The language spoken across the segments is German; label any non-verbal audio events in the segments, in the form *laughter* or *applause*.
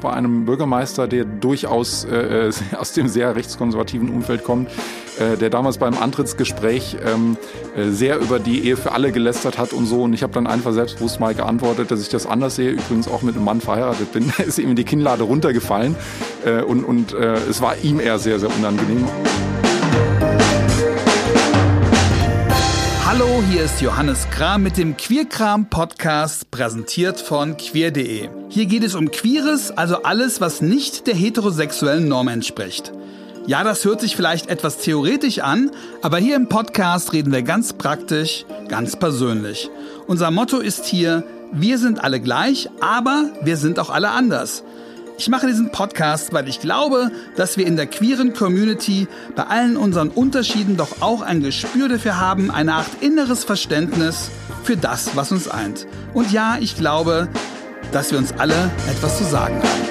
bei einem Bürgermeister, der durchaus äh, *laughs* aus dem sehr rechtskonservativen Umfeld kommt, äh, der damals beim Antrittsgespräch ähm, äh, sehr über die Ehe für alle gelästert hat und so. Und ich habe dann einfach selbstbewusst mal geantwortet, dass ich das anders sehe. Übrigens auch mit einem Mann verheiratet bin. *laughs* Ist ihm die Kinnlade runtergefallen äh, und, und äh, es war ihm eher sehr, sehr unangenehm. Hallo, hier ist Johannes Kram mit dem Queerkram Podcast, präsentiert von queer.de. Hier geht es um Queeres, also alles, was nicht der heterosexuellen Norm entspricht. Ja, das hört sich vielleicht etwas theoretisch an, aber hier im Podcast reden wir ganz praktisch, ganz persönlich. Unser Motto ist hier, wir sind alle gleich, aber wir sind auch alle anders. Ich mache diesen Podcast, weil ich glaube, dass wir in der queeren Community bei allen unseren Unterschieden doch auch ein Gespür dafür haben, eine Art inneres Verständnis für das, was uns eint. Und ja, ich glaube, dass wir uns alle etwas zu sagen haben.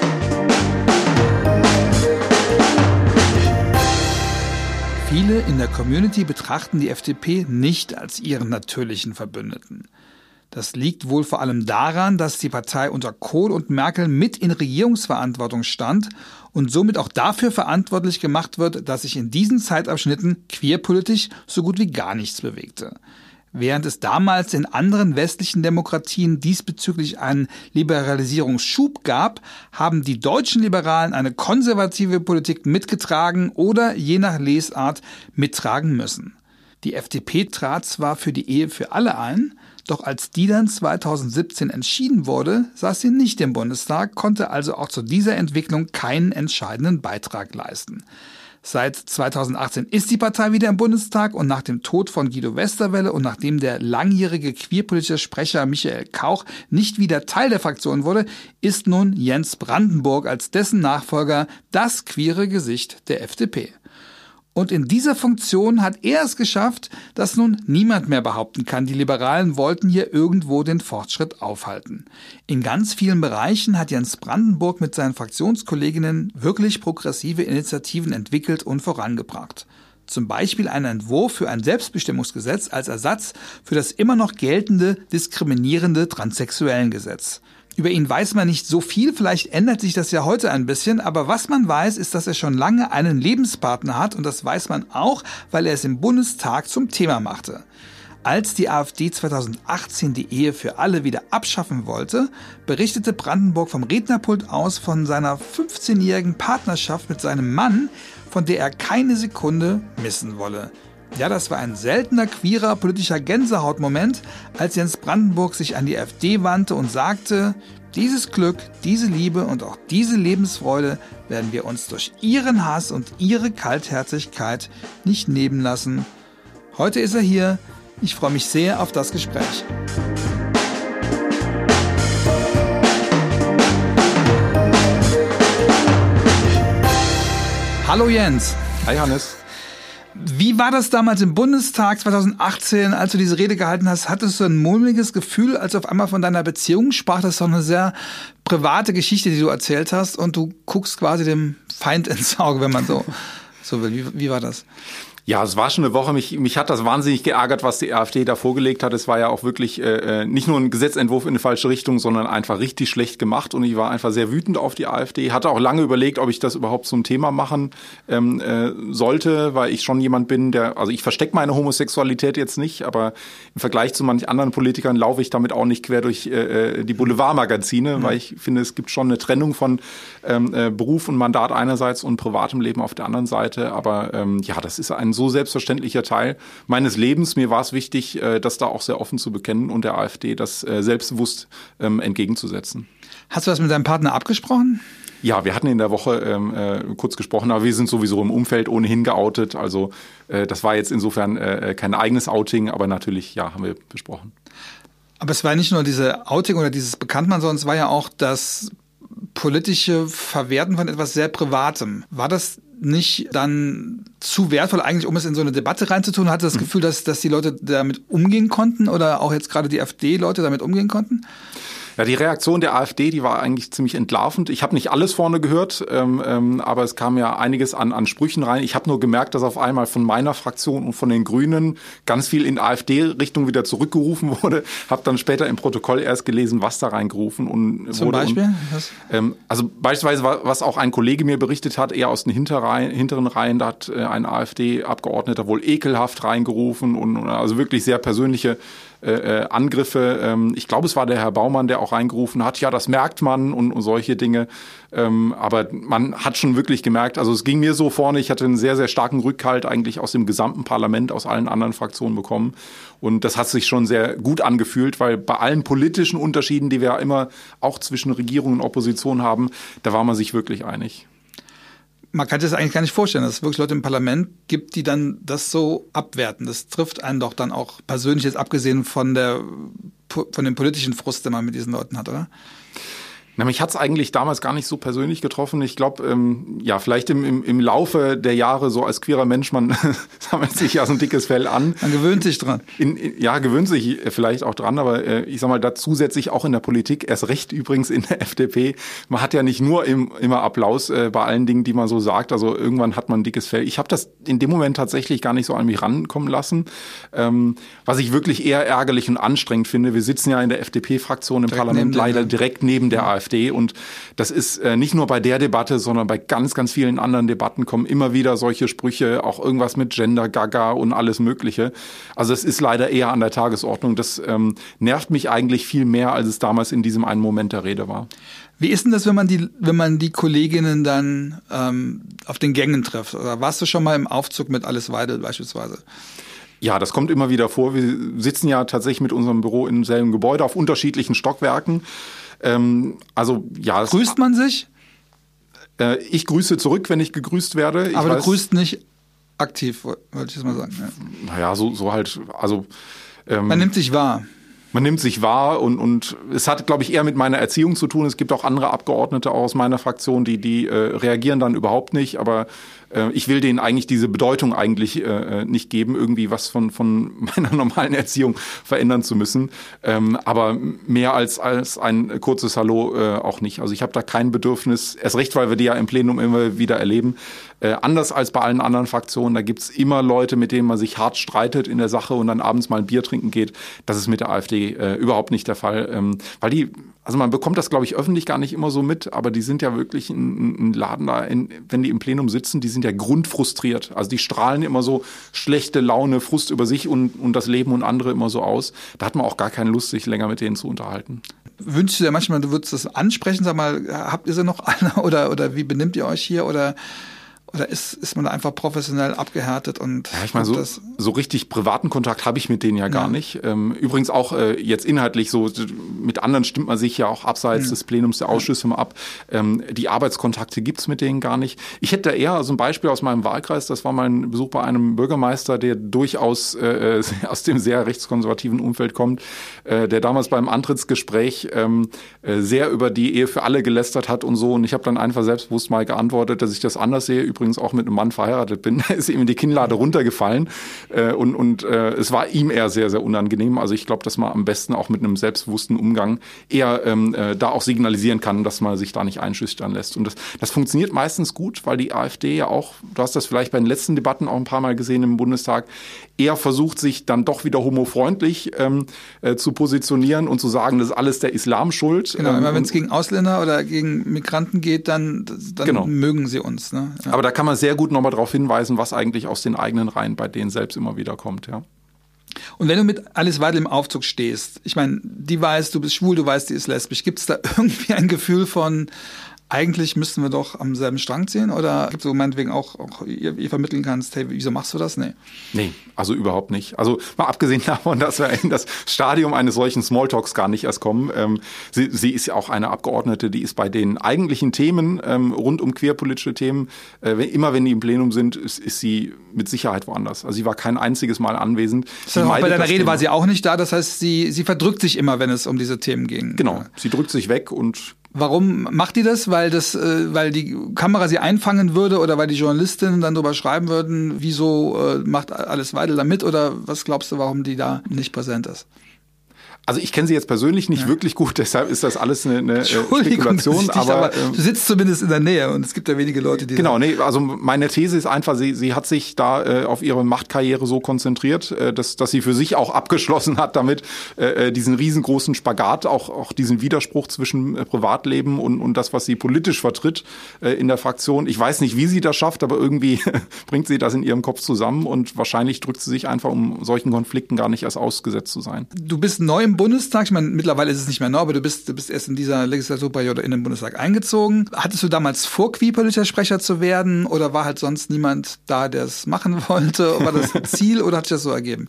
Viele in der Community betrachten die FDP nicht als ihren natürlichen Verbündeten. Das liegt wohl vor allem daran, dass die Partei unter Kohl und Merkel mit in Regierungsverantwortung stand und somit auch dafür verantwortlich gemacht wird, dass sich in diesen Zeitabschnitten queerpolitisch so gut wie gar nichts bewegte. Während es damals in anderen westlichen Demokratien diesbezüglich einen Liberalisierungsschub gab, haben die deutschen Liberalen eine konservative Politik mitgetragen oder je nach Lesart mittragen müssen. Die FDP trat zwar für die Ehe für alle ein, doch als die dann 2017 entschieden wurde, saß sie nicht im Bundestag, konnte also auch zu dieser Entwicklung keinen entscheidenden Beitrag leisten. Seit 2018 ist die Partei wieder im Bundestag und nach dem Tod von Guido Westerwelle und nachdem der langjährige queerpolitische Sprecher Michael Kauch nicht wieder Teil der Fraktion wurde, ist nun Jens Brandenburg als dessen Nachfolger das queere Gesicht der FDP. Und in dieser Funktion hat er es geschafft, dass nun niemand mehr behaupten kann, die Liberalen wollten hier irgendwo den Fortschritt aufhalten. In ganz vielen Bereichen hat Jens Brandenburg mit seinen Fraktionskolleginnen wirklich progressive Initiativen entwickelt und vorangebracht. Zum Beispiel einen Entwurf für ein Selbstbestimmungsgesetz als Ersatz für das immer noch geltende diskriminierende Transsexuellengesetz. Über ihn weiß man nicht so viel, vielleicht ändert sich das ja heute ein bisschen, aber was man weiß, ist, dass er schon lange einen Lebenspartner hat und das weiß man auch, weil er es im Bundestag zum Thema machte. Als die AfD 2018 die Ehe für alle wieder abschaffen wollte, berichtete Brandenburg vom Rednerpult aus von seiner 15-jährigen Partnerschaft mit seinem Mann, von der er keine Sekunde missen wolle. Ja, das war ein seltener queerer politischer Gänsehautmoment, als Jens Brandenburg sich an die AfD wandte und sagte, dieses Glück, diese Liebe und auch diese Lebensfreude werden wir uns durch ihren Hass und ihre Kaltherzigkeit nicht nehmen lassen. Heute ist er hier. Ich freue mich sehr auf das Gespräch. Hallo Jens. Hi Hannes. Wie war das damals im Bundestag 2018, als du diese Rede gehalten hast? Hattest du ein mulmiges Gefühl, als auf einmal von deiner Beziehung sprach? Das ist doch eine sehr private Geschichte, die du erzählt hast und du guckst quasi dem Feind *laughs* ins Auge, wenn man so, so will. Wie, wie war das? Ja, es war schon eine Woche. Mich, mich hat das wahnsinnig geärgert, was die AfD da vorgelegt hat. Es war ja auch wirklich äh, äh, nicht nur ein Gesetzentwurf in eine falsche Richtung, sondern einfach richtig schlecht gemacht. Und ich war einfach sehr wütend auf die AfD. Hatte auch lange überlegt, ob ich das überhaupt zum Thema machen ähm, äh, sollte, weil ich schon jemand bin, der, also ich verstecke meine Homosexualität jetzt nicht, aber im Vergleich zu manchen anderen Politikern laufe ich damit auch nicht quer durch äh, äh die Boulevardmagazine, mhm. weil ich finde, es gibt schon eine Trennung von ähm, äh, Beruf und Mandat einerseits und privatem Leben auf der anderen Seite. Aber ähm, ja, das ist ein so selbstverständlicher Teil meines Lebens. Mir war es wichtig, äh, das da auch sehr offen zu bekennen und der AfD das äh, selbstbewusst ähm, entgegenzusetzen. Hast du das mit deinem Partner abgesprochen? Ja, wir hatten in der Woche ähm, äh, kurz gesprochen, aber wir sind sowieso im Umfeld ohnehin geoutet. Also äh, das war jetzt insofern äh, kein eigenes Outing, aber natürlich, ja, haben wir besprochen. Aber es war nicht nur diese Outing oder dieses Bekanntmann, sondern es war ja auch das politische Verwerten von etwas sehr Privatem. War das nicht dann zu wertvoll eigentlich, um es in so eine Debatte reinzutun? Hatte das mhm. Gefühl, dass, dass die Leute damit umgehen konnten oder auch jetzt gerade die AfD-Leute damit umgehen konnten? Ja, die Reaktion der AfD, die war eigentlich ziemlich entlarvend. Ich habe nicht alles vorne gehört, ähm, ähm, aber es kam ja einiges an, an Sprüchen rein. Ich habe nur gemerkt, dass auf einmal von meiner Fraktion und von den Grünen ganz viel in AfD-Richtung wieder zurückgerufen *laughs* wurde. Habe dann später im Protokoll erst gelesen, was da reingerufen und Zum wurde. Beispiel? Und, ähm, also beispielsweise, was auch ein Kollege mir berichtet hat, eher aus den Hinterreihen, hinteren Reihen, da hat äh, ein AfD-Abgeordneter wohl ekelhaft reingerufen und also wirklich sehr persönliche äh, äh, Angriffe. Ähm, ich glaube, es war der Herr Baumann, der auch reingerufen hat, ja, das merkt man und, und solche Dinge. Ähm, aber man hat schon wirklich gemerkt, also es ging mir so vorne, ich hatte einen sehr, sehr starken Rückhalt eigentlich aus dem gesamten Parlament, aus allen anderen Fraktionen bekommen. Und das hat sich schon sehr gut angefühlt, weil bei allen politischen Unterschieden, die wir immer auch zwischen Regierung und Opposition haben, da war man sich wirklich einig man kann sich das eigentlich gar nicht vorstellen, dass es wirklich Leute im Parlament gibt, die dann das so abwerten. Das trifft einen doch dann auch persönlich jetzt abgesehen von der von dem politischen Frust, den man mit diesen Leuten hat, oder? Na, mich hat's eigentlich damals gar nicht so persönlich getroffen. Ich glaube, ähm, ja, vielleicht im, im, im Laufe der Jahre so als queerer Mensch, man *laughs* sammelt sich ja so ein dickes Fell an. Man gewöhnt sich dran. In, in, ja, gewöhnt sich vielleicht auch dran, aber äh, ich sag mal, da zusätzlich auch in der Politik, erst recht übrigens in der *laughs* FDP. Man hat ja nicht nur im, immer Applaus äh, bei allen Dingen, die man so sagt. Also irgendwann hat man ein dickes Fell. Ich habe das in dem Moment tatsächlich gar nicht so an mich rankommen lassen. Ähm, was ich wirklich eher ärgerlich und anstrengend finde, wir sitzen ja in der FDP-Fraktion im direkt Parlament leider direkt neben der AfD. AfD. Und das ist äh, nicht nur bei der Debatte, sondern bei ganz, ganz vielen anderen Debatten kommen immer wieder solche Sprüche, auch irgendwas mit Gender, Gaga und alles Mögliche. Also es ist leider eher an der Tagesordnung. Das ähm, nervt mich eigentlich viel mehr, als es damals in diesem einen Moment der Rede war. Wie ist denn das, wenn man die, wenn man die Kolleginnen dann ähm, auf den Gängen trifft? Oder warst du schon mal im Aufzug mit Alice Weidel beispielsweise? Ja, das kommt immer wieder vor. Wir sitzen ja tatsächlich mit unserem Büro im selben Gebäude auf unterschiedlichen Stockwerken. Ähm, also ja. Grüßt man sich? Äh, ich grüße zurück, wenn ich gegrüßt werde. Ich Aber weiß, du grüßt nicht aktiv, wollte ich jetzt mal sagen. Ja. Naja, so, so halt, also. Ähm, man nimmt sich wahr. Man nimmt sich wahr und, und es hat, glaube ich, eher mit meiner Erziehung zu tun. Es gibt auch andere Abgeordnete aus meiner Fraktion, die, die äh, reagieren dann überhaupt nicht, aber äh, ich will denen eigentlich diese Bedeutung eigentlich äh, äh nicht geben, irgendwie was von, von *laughs* meiner normalen Erziehung verändern zu müssen. Ähm, aber mehr als, als ein kurzes Hallo äh, auch nicht. Also ich habe da kein Bedürfnis, erst recht, weil wir die ja im Plenum immer wieder erleben. Äh, anders als bei allen anderen Fraktionen, da gibt's immer Leute, mit denen man sich hart streitet in der Sache und dann abends mal ein Bier trinken geht. Das ist mit der AfD äh, überhaupt nicht der Fall. Ähm, weil die, also man bekommt das, glaube ich, öffentlich gar nicht immer so mit, aber die sind ja wirklich ein, Laden da, in, wenn die im Plenum sitzen, die sind ja grundfrustriert. Also die strahlen immer so schlechte Laune, Frust über sich und, und das Leben und andere immer so aus. Da hat man auch gar keine Lust, sich länger mit denen zu unterhalten. Wünschst du dir manchmal, du würdest das ansprechen, sag mal, habt ihr sie noch alle *laughs* oder, oder wie benimmt ihr euch hier oder oder ist, ist man einfach professionell abgehärtet und ja, ich meine, so, so richtig privaten Kontakt habe ich mit denen ja gar ja. nicht. Ähm, übrigens auch äh, jetzt inhaltlich so, mit anderen stimmt man sich ja auch abseits mhm. des Plenums der Ausschüsse mal ab. Ähm, die Arbeitskontakte gibt's mit denen gar nicht. Ich hätte da eher so ein Beispiel aus meinem Wahlkreis, das war mein Besuch bei einem Bürgermeister, der durchaus äh, *laughs* aus dem sehr rechtskonservativen Umfeld kommt, äh, der damals beim Antrittsgespräch ähm, äh, sehr über die Ehe für alle gelästert hat und so. Und ich habe dann einfach selbstbewusst mal geantwortet, dass ich das anders sehe übrigens auch mit einem Mann verheiratet bin, *laughs* ist ihm in die Kinnlade runtergefallen. Äh, und und äh, es war ihm eher sehr, sehr unangenehm. Also ich glaube, dass man am besten auch mit einem selbstbewussten Umgang eher ähm, äh, da auch signalisieren kann, dass man sich da nicht einschüchtern lässt. Und das, das funktioniert meistens gut, weil die AfD ja auch, du hast das vielleicht bei den letzten Debatten auch ein paar Mal gesehen im Bundestag, eher versucht, sich dann doch wieder homofreundlich ähm, äh, zu positionieren und zu sagen, das ist alles der Islam schuld. Genau, immer ähm, wenn es gegen Ausländer oder gegen Migranten geht, dann, dann genau. mögen sie uns. Ne? Ja. Aber da kann man sehr gut nochmal darauf hinweisen, was eigentlich aus den eigenen Reihen bei denen selbst immer wieder kommt, ja. Und wenn du mit Alice Weidel im Aufzug stehst, ich meine, die weiß, du bist schwul, du weißt, die ist lesbisch, gibt es da *laughs* irgendwie ein Gefühl von, eigentlich müssten wir doch am selben Strang ziehen? Oder gibt es so meinetwegen auch, auch ihr, ihr, vermitteln kannst, hey, wieso machst du das? Nee. Nee, also überhaupt nicht. Also mal abgesehen *laughs* davon, dass wir in das Stadium eines solchen Smalltalks gar nicht erst kommen. Ähm, sie, sie ist ja auch eine Abgeordnete, die ist bei den eigentlichen Themen ähm, rund um queerpolitische Themen, äh, immer wenn die im Plenum sind, ist, ist sie mit Sicherheit woanders. Also sie war kein einziges Mal anwesend. Das heißt, bei deiner Rede Thema. war sie auch nicht da. Das heißt, sie, sie verdrückt sich immer, wenn es um diese Themen ging. Genau, sie drückt sich weg und Warum macht die das? Weil das, äh, weil die Kamera sie einfangen würde oder weil die Journalistinnen dann drüber schreiben würden, wieso äh, macht alles Weidel da mit oder was glaubst du, warum die da nicht präsent ist? Also ich kenne sie jetzt persönlich nicht ja. wirklich gut, *laughs* deshalb ist das alles eine, eine äh, Spekulation. aber, aber ähm, du sitzt zumindest in der Nähe und es gibt ja wenige Leute, die. Genau, nee, also meine These ist einfach, sie, sie hat sich da äh, auf ihre Machtkarriere so konzentriert, äh, dass, dass sie für sich auch abgeschlossen hat damit, äh, äh diesen riesengroßen Spagat, auch, auch diesen Widerspruch zwischen äh, Privatleben und, und das, was sie politisch vertritt in der Fraktion. Ich weiß nicht, wie sie das schafft, aber irgendwie *laughs* bringt sie das in ihrem Kopf zusammen und wahrscheinlich drückt sie sich einfach, um solchen Konflikten gar nicht erst ausgesetzt zu sein. Du bist neu im Bundestag, ich meine, mittlerweile ist es nicht mehr neu, aber du bist, du bist erst in dieser Legislaturperiode in den Bundestag eingezogen. Hattest du damals vor, queerpolitischer Sprecher zu werden oder war halt sonst niemand da, der es machen *laughs* wollte? War das Ziel oder hat sich das so ergeben?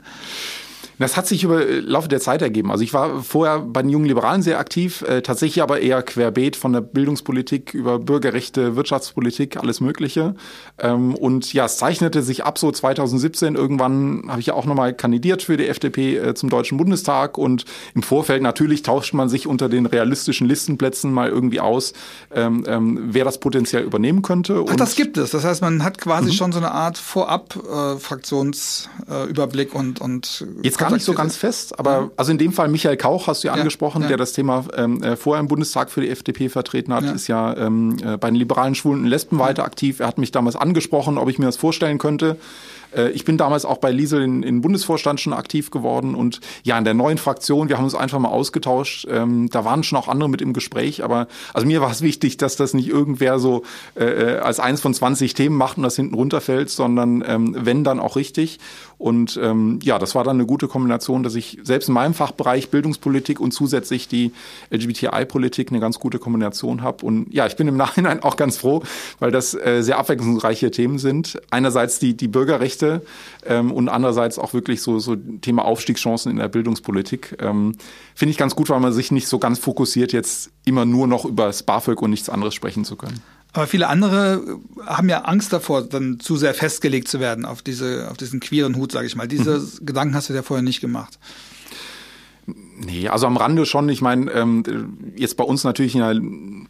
Das hat sich über äh, Laufe der Zeit ergeben. Also ich war vorher bei den jungen Liberalen sehr aktiv, äh, tatsächlich aber eher querbeet von der Bildungspolitik über Bürgerrechte, Wirtschaftspolitik, alles Mögliche. Ähm, und ja, es zeichnete sich ab so 2017. Irgendwann habe ich ja auch nochmal kandidiert für die FDP äh, zum Deutschen Bundestag und im Vorfeld natürlich tauscht man sich unter den realistischen Listenplätzen mal irgendwie aus, ähm, ähm, wer das potenziell übernehmen könnte. Ach, das gibt es. Das heißt, man hat quasi mhm. schon so eine Art Vorab-Fraktionsüberblick äh, und, und Jetzt gar nicht so ganz fest, aber mhm. also in dem Fall Michael Kauch hast du ja, ja angesprochen, ja. der das Thema ähm, äh, vorher im Bundestag für die FDP vertreten hat, ja. ist ja ähm, äh, bei den liberalen Schwulen und Lesben weiter aktiv. Er hat mich damals angesprochen, ob ich mir das vorstellen könnte. Äh, ich bin damals auch bei Liesel in, in Bundesvorstand schon aktiv geworden und ja, in der neuen Fraktion, wir haben uns einfach mal ausgetauscht. Ähm, da waren schon auch andere mit im Gespräch, aber also mir war es wichtig, dass das nicht irgendwer so äh, äh als eins von 20 Themen macht und das hinten runterfällt, sondern ähm, wenn dann auch richtig. Und ähm, ja, das war dann eine gute Kombination, dass ich selbst in meinem Fachbereich Bildungspolitik und zusätzlich die LGBTI-Politik eine ganz gute Kombination habe. Und ja, ich bin im *laughs* Nachhinein auch ganz froh, weil das äh, sehr abwechslungsreiche Themen sind. Einerseits die, die Bürgerrechte ähm, und andererseits auch wirklich so, so Thema Aufstiegschancen in der Bildungspolitik. Ähm, Finde ich ganz gut, weil man sich nicht so ganz fokussiert, jetzt immer nur noch über das BAföG und nichts anderes sprechen zu können. Aber viele andere haben ja Angst davor, dann zu sehr festgelegt zu werden auf diese, auf diesen queeren Hut, sage ich mal. Diese mhm. Gedanken hast du dir vorher nicht gemacht. Nee, also am Rande schon. Ich meine, ähm, jetzt bei uns natürlich in einer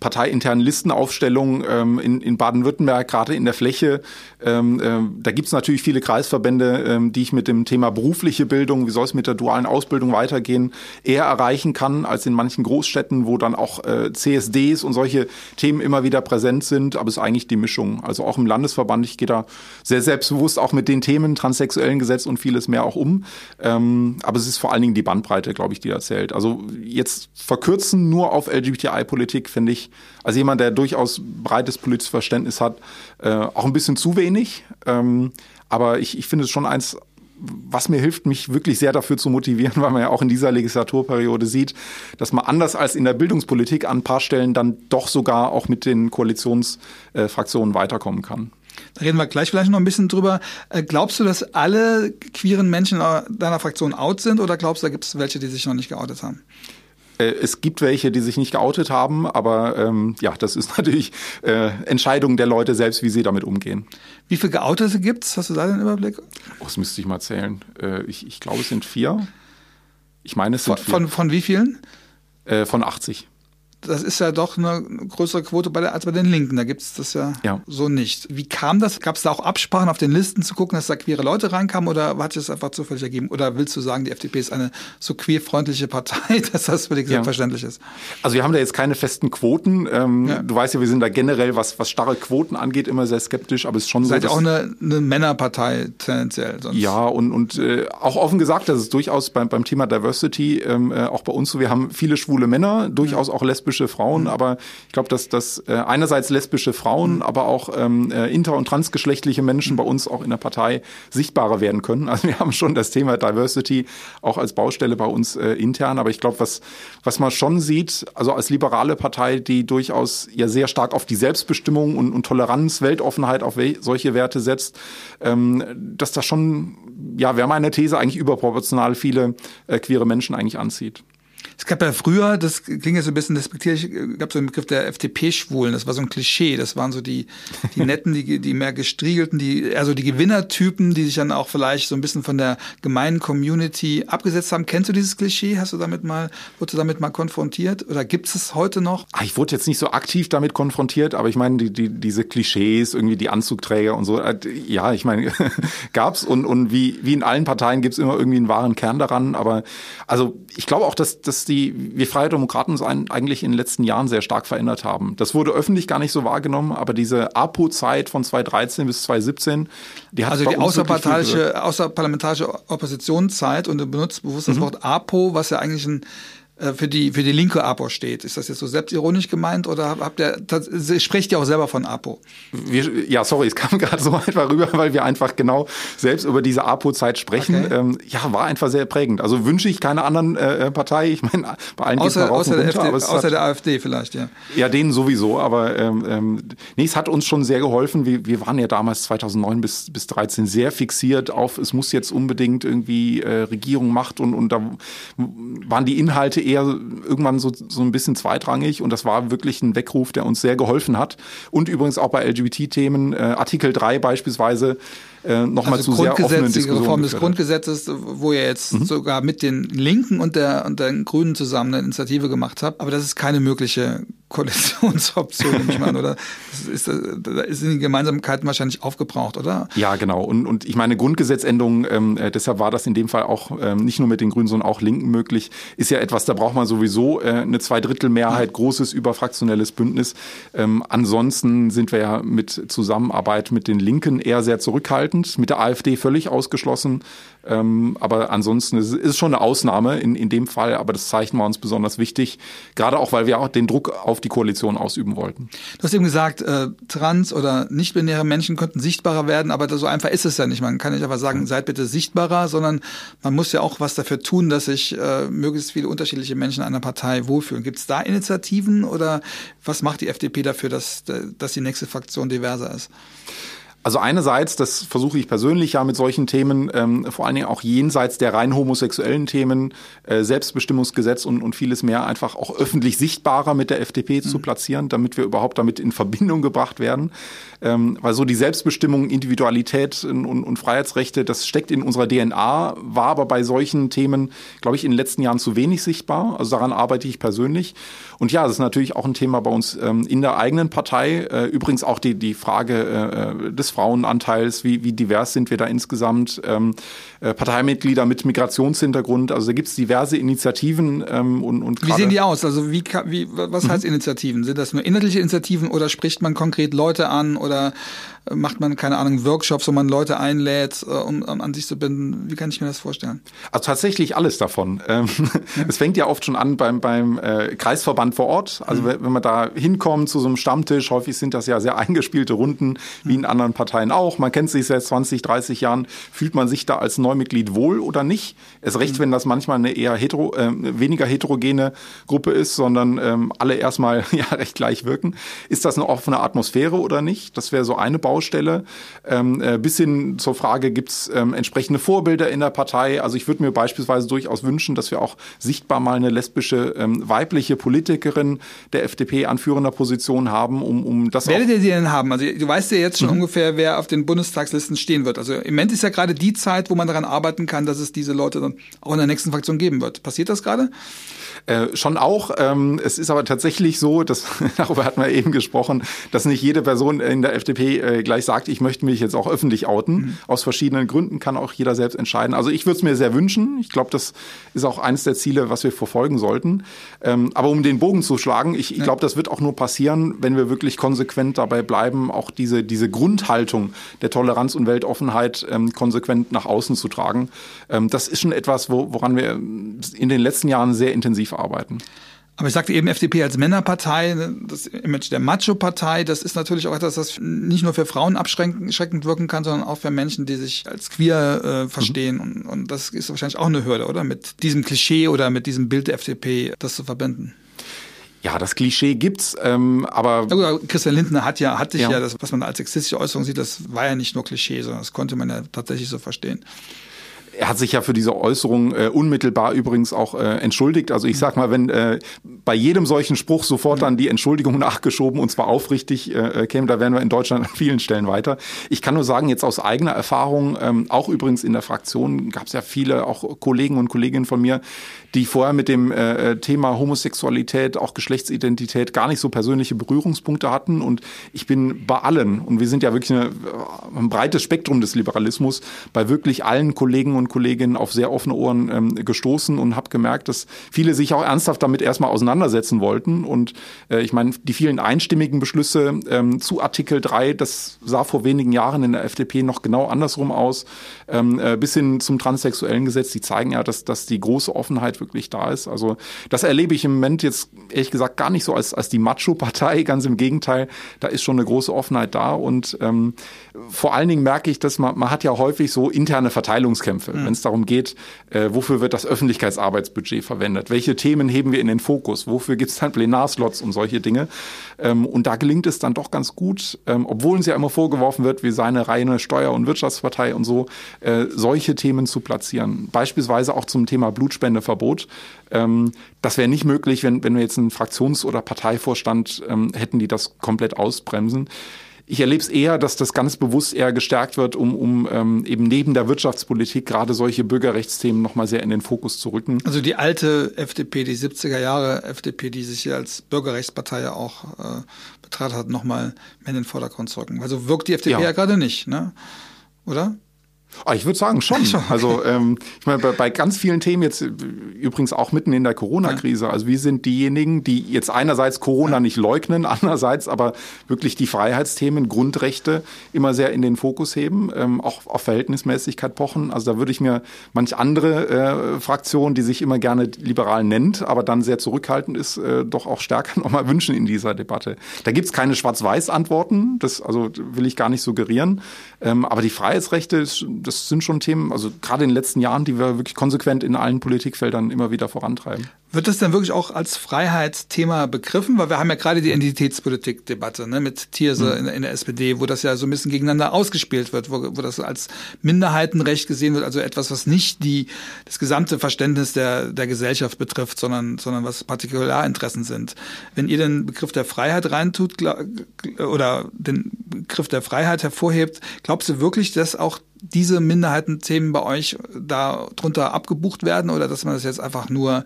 parteiinternen Listenaufstellung ähm, in, in Baden-Württemberg, gerade in der Fläche, ähm, äh, da gibt's natürlich viele Kreisverbände, ähm, die ich mit dem Thema berufliche Bildung, wie soll es mit der dualen Ausbildung weitergehen, eher erreichen kann als in manchen Großstädten, wo dann auch äh, CSDs und solche Themen immer wieder präsent sind. Aber es ist eigentlich die Mischung. Also auch im Landesverband, ich gehe da sehr selbstbewusst auch mit den Themen transsexuellen Gesetz und vieles mehr auch um. Ähm, aber es ist vor allen Dingen die Bandbreite, glaube ich, die da erzählt. Also jetzt verkürzen nur auf LGBTI-Politik finde ich, als jemand, der durchaus breites politisches Verständnis hat, äh, auch ein bisschen zu wenig. Ähm, aber ich, ich finde es schon eins, was mir hilft, mich wirklich sehr dafür zu motivieren, *laughs* weil man ja auch in dieser Legislaturperiode sieht, dass man anders als in der Bildungspolitik an ein paar Stellen dann doch sogar auch mit den Koalitionsfraktionen weiterkommen kann. Da reden wir gleich vielleicht noch ein bisschen drüber. Äh, glaubst du, dass alle queeren Menschen in deiner Fraktion out sind oder glaubst du, da gibt es welche, die sich noch nicht geoutet haben? Äh, es gibt welche, die sich nicht geoutet haben, aber ähm, ja, das ist *laughs* natürlich äh, Entscheidung der Leute selbst, wie sie damit umgehen. Wie viele Geoutete gibt's? Hast du da den Überblick? Oh, das müsste ich mal zählen. Äh, ich, ich glaube, es sind vier. Ich meine, es sind von, vier. Von, von wie vielen? Äh, von 80 das ist ja doch eine größere Quote bei der, als bei den Linken. Da gibt es das ja, ja, so nicht. Wie kam das? Gab es da auch Absprachen auf den Listen zu gucken, dass da queere Leute reinkamen oder hat das einfach zufällig ergeben? Oder willst du sagen, die FDP ist eine so queerfreundliche Partei, *laughs* dass das völlig ja. selbstverständlich ist? Also wir haben da jetzt keine festen Quoten. Ähm, ja. Du weißt ja, wir sind da generell, was, was starre Quoten angeht, immer sehr skeptisch, aber es ist schon Seid so. Seid auch eine, eine Männerpartei tendenziell. Sonst. Ja, und, und äh, auch offen gesagt, das ist durchaus beim, beim Thema Diversity ähm, äh, auch bei uns so, wir haben viele schwule Männer, durchaus auch lesbische Frauen, mhm. aber ich glaube, dass, dass äh, einerseits lesbische Frauen, mhm. aber auch ähm, äh, inter- und transgeschlechtliche Menschen bei uns auch in der Partei sichtbarer werden können. Also wir haben schon das Thema Diversity auch als Baustelle bei uns äh, intern, aber ich glaube, was, was man schon sieht, also als liberale Partei, die durchaus ja sehr stark auf die Selbstbestimmung und, und Toleranz, Weltoffenheit auf solche Werte setzt, ähm, dass das schon, ja, wäre meine These, eigentlich überproportional viele äh, queere Menschen eigentlich anzieht. Es gab ja früher, das klingt jetzt so ein bisschen despektierlich, gab so den Begriff der FDP-Schwulen. Das war so ein Klischee. Das waren so die, die *laughs* netten, die, die mehr gestriegelten, die, also die Gewinnertypen, die sich dann auch vielleicht so ein bisschen von der gemeinen Community abgesetzt haben. Kennst du dieses Klischee? Hast du damit mal, wurdest du damit mal konfrontiert? Oder gibt es heute noch? Ah, ich wurde jetzt nicht so aktiv damit konfrontiert, aber ich meine, die, die, diese Klischees, irgendwie die Anzugträger und so, äh, ja, ich meine, *laughs* gab's und, und wie, wie in allen Parteien gibt's immer irgendwie einen wahren Kern daran. Aber also ich glaube auch, dass, dass die, wir Freie Demokraten uns eigentlich in den letzten Jahren sehr stark verändert haben. Das wurde öffentlich gar nicht so wahrgenommen, aber diese APO-Zeit von 2013 bis 2017, die hat Also die außerparteiliche, außerparlamentarische Oppositionszeit und du benutzt bewusst das mhm. Wort APO, was ja eigentlich ein für die, für die linke APO steht. Ist das jetzt so selbstironisch gemeint oder habt ihr, das, sprecht ihr auch selber von APO? Wir, ja, sorry, es kam *laughs* gerade so einfach rüber, weil wir einfach genau selbst über diese APO-Zeit sprechen. Okay. Ähm, ja, war einfach sehr prägend. Also wünsche ich keine anderen äh, äh Partei. Ich meine, bei allen außer, gibt's außer, der, runter, FD, außer hat, der AfD vielleicht, ja. Ja, denen sowieso, aber ähm, ähm, nee, es hat uns schon sehr geholfen. Wir, wir waren ja damals 2009 bis, bis 13 sehr fixiert auf, es muss jetzt unbedingt irgendwie äh, Regierung macht und, und da waren die Inhalte eher irgendwann so, so ein bisschen zweitrangig und das war wirklich ein Weckruf, der uns sehr geholfen hat. Und übrigens auch bei LGBT-Themen, äh, Artikel 3 beispielsweise, äh, nochmal also zu sehr offenen Diskussionen. Die Reform des Grundgesetzes, wo ihr jetzt mhm. sogar mit den Linken und der, und den Grünen zusammen eine Initiative gemacht habt. Aber das ist keine mögliche Koalitionsoption, ich mal oder? Das ist, da sind die Gemeinsamkeiten wahrscheinlich aufgebraucht, oder? Ja, genau. Und, und ich meine, Grundgesetzänderung, ähm, äh, deshalb war das in dem Fall auch ähm, nicht nur mit den Grünen, sondern auch Linken möglich, ist ja etwas, da braucht man sowieso äh, eine Zweidrittelmehrheit, mhm. großes überfraktionelles Bündnis. Ähm, ansonsten sind wir ja mit Zusammenarbeit mit den Linken eher sehr zurückhaltend, mit der AfD völlig ausgeschlossen. Ähm, aber ansonsten ist es schon eine Ausnahme in, in dem Fall, aber das Zeichen war uns besonders wichtig, gerade auch, weil wir auch den Druck auf die Koalition ausüben wollten. Du hast eben gesagt, äh, trans- oder nicht-binäre Menschen könnten sichtbarer werden, aber so einfach ist es ja nicht. Man kann nicht einfach sagen, seid bitte sichtbarer, sondern man muss ja auch was dafür tun, dass sich äh, möglichst viele unterschiedliche Menschen in einer Partei wohlfühlen. Gibt es da Initiativen oder was macht die FDP dafür, dass, dass die nächste Fraktion diverser ist? Also einerseits, das versuche ich persönlich ja mit solchen Themen, ähm, vor allen Dingen auch jenseits der rein homosexuellen Themen, äh, Selbstbestimmungsgesetz und, und vieles mehr einfach auch öffentlich sichtbarer mit der FDP mhm. zu platzieren, damit wir überhaupt damit in Verbindung gebracht werden. Ähm, weil so die Selbstbestimmung, Individualität und, und Freiheitsrechte, das steckt in unserer DNA, war aber bei solchen Themen, glaube ich, in den letzten Jahren zu wenig sichtbar. Also daran arbeite ich persönlich. Und ja, das ist natürlich auch ein Thema bei uns ähm, in der eigenen Partei. Äh, übrigens auch die, die Frage äh, des Frauenanteils, wie, wie divers sind wir da insgesamt, ähm, äh, Parteimitglieder mit Migrationshintergrund, also da gibt es diverse Initiativen ähm, und, und Wie sehen die aus? Also wie, wie was heißt mhm. Initiativen? Sind das nur inhaltliche Initiativen oder spricht man konkret Leute an oder macht man, keine Ahnung, Workshops, wo man Leute einlädt, äh, um, um an sich zu binden? Wie kann ich mir das vorstellen? Also tatsächlich alles davon. *laughs* Ähm, es fängt ja oft schon an beim, beim äh, Kreisverband vor Ort. Also mhm. wenn man da hinkommt zu so einem Stammtisch, häufig sind das ja sehr eingespielte Runden, wie in anderen Parteien auch. Man kennt sich seit 20, 30 Jahren. Fühlt man sich da als Neumitglied wohl oder nicht? Es recht, mhm. wenn das manchmal eine eher hetero, äh, weniger heterogene Gruppe ist, sondern ähm, alle erstmal *laughs* ja recht gleich wirken. Ist das eine offene Atmosphäre oder nicht? Das wäre so eine Baustelle. Ähm, äh, bis hin zur Frage, gibt es ähm, entsprechende Vorbilder in der Partei. Also ich würde mir beispielsweise durchaus wünschen, dass wir auch sichtbar mal eine lesbische ähm, weibliche Politikerin der FDP an führender Position haben, um, um das Werdet ihr sie denn haben? Also du weißt ja jetzt schon mhm. ungefähr, wer auf den Bundestagslisten stehen wird. Also im Moment ist ja gerade die Zeit, wo man daran arbeiten kann, dass es diese Leute dann auch in der nächsten Fraktion geben wird. Passiert das gerade? Äh, schon auch. Ähm, es ist aber tatsächlich so, dass, *laughs* darüber hatten wir eben gesprochen, dass nicht jede Person in der FDP äh, gleich sagt, ich möchte mich jetzt auch öffentlich outen. Mhm. Aus verschiedenen Gründen kann auch jeder selbst entscheiden. Also ich würde es mir sehr wünschen. Ich glaube, das ist auch eines der Ziele, was wir verfolgen sollten. Ähm, aber um den Bogen zu schlagen, ich, ich glaube, das wird auch nur passieren, wenn wir wirklich konsequent dabei bleiben, auch diese, diese Grundhaltung der Toleranz und Weltoffenheit ähm, konsequent nach außen zu tragen. Ähm, das ist schon etwas, wo, woran wir in den letzten Jahren sehr intensiv arbeiten. Aber ich sagte eben FDP als Männerpartei, das Image der Macho-Partei, das ist natürlich auch etwas, das nicht nur für Frauen abschreckend wirken kann, sondern auch für Menschen, die sich als queer äh, verstehen. Mhm. Und, und das ist wahrscheinlich auch eine Hürde, oder? Mit diesem Klischee oder mit diesem Bild der FDP, das zu verbinden. Ja, das Klischee gibt's, ähm, aber ja, Christian Lindner hat ja, hatte ich ja. ja das, was man als sexistische Äußerung sieht, das war ja nicht nur Klischee, sondern das konnte man ja tatsächlich so verstehen. er hat sich ja für diese Äußerung äh, unmittelbar übrigens auch äh, entschuldigt. Also ich sag mal, wenn äh, bei jedem solchen Spruch sofort dann die Entschuldigung *laughs* nachgeschoben und zwar aufrichtig äh, käme, da wären wir in Deutschland an vielen Stellen weiter. Ich kann nur sagen, jetzt aus eigener Erfahrung, ähm, auch übrigens in der Fraktion gab es ja viele auch Kollegen und Kolleginnen von mir, die vorher mit dem äh, Thema Homosexualität, auch Geschlechtsidentität gar nicht so persönliche Berührungspunkte hatten. Und ich bin bei allen, und wir sind ja wirklich eine, ein breites Spektrum des Liberalismus, bei wirklich allen Kollegen und Kolleginnen auf sehr offene Ohren ähm, gestoßen und habe gemerkt, dass viele sich auch ernsthaft damit erstmal auseinandersetzen wollten. Und äh, ich meine, die vielen einstimmigen Beschlüsse ähm, zu Artikel 3, das sah vor wenigen Jahren in der FDP noch genau andersrum aus, ähm, äh, bis hin zum transsexuellen Gesetz, die zeigen ja, dass, dass die große Offenheit wirklich da ist. Also das erlebe ich im Moment jetzt ehrlich gesagt gar nicht so als, als die Macho-Partei, *laughs* ganz im Gegenteil, da ist schon eine große Offenheit da und ähm, vor allen Dingen merke ich, dass man, man hat ja häufig so interne Verteilungskämpfe, mhm. wenn es darum geht, äh, wofür wird das Öffentlichkeitsarbeitsbudget verwendet, welche Themen heben wir in den Fokus, wofür gibt es dann Plenarslots und solche Dinge. Ähm, und da gelingt es dann doch ganz gut, ähm, obwohl uns ja immer vorgeworfen wird, wir seien eine reine Steuer- und Wirtschaftspartei und so, äh, solche Themen zu platzieren. Beispielsweise auch zum Thema Blutspendeverbot. Ähm, das wäre nicht möglich, wenn, wenn wir jetzt einen Fraktions- oder Parteivorstand ähm, hätten, die das komplett ausbremsen. Ich erlebe es eher, dass das ganz bewusst eher gestärkt wird, um, um ähm, eben neben der Wirtschaftspolitik gerade solche Bürgerrechtsthemen nochmal sehr in den Fokus zu rücken. Also die alte FDP, die 70er Jahre FDP, die sich hier als Bürgerrechtspartei ja auch äh, betrat hat, nochmal mehr in den Vordergrund zu rücken. Also wirkt die FDP ja, ja gerade nicht, ne? oder? Ah, ich würde sagen schon. Also ähm, ich meine, bei, bei, ganz vielen Themen jetzt übrigens auch mitten in der Corona-Krise. Also wir sind diejenigen, die jetzt einerseits Corona nicht leugnen, *laughs* andererseits aber wirklich die Freiheitsthemen, Grundrechte immer sehr in den Fokus heben, ähm, auch auf Verhältnismäßigkeit pochen. Also da würde ich mir manch andere äh, Fraktion, die sich immer gerne liberal nennt, aber dann sehr zurückhaltend ist, äh, doch auch stärker *laughs* nochmal wünschen in dieser Debatte. Da gibt's keine Schwarz-Weiß-Antworten, das also will ich gar nicht suggerieren. Ähm, aber die Freiheitsrechte ist das sind schon Themen, also gerade in den letzten Jahren, die wir wirklich konsequent in allen Politikfeldern immer wieder vorantreiben. Wird das denn wirklich auch als Freiheitsthema begriffen? Weil wir haben ja gerade die Identitätspolitik-Debatte ne, mit Thierse mhm. in, in, der SPD, wo das ja so ein bisschen gegeneinander ausgespielt wird, wo, wo das als Minderheitenrecht gesehen wird, also etwas, was nicht die, das gesamte Verständnis der, der Gesellschaft betrifft, sondern, sondern was Partikularinteressen sind. Wenn ihr den Begriff der Freiheit reintut oder den Begriff der Freiheit hervorhebt, glaubst du wirklich, dass auch diese Minderheitenthemen bei euch da drunter abgebucht werden oder dass man das jetzt einfach nur,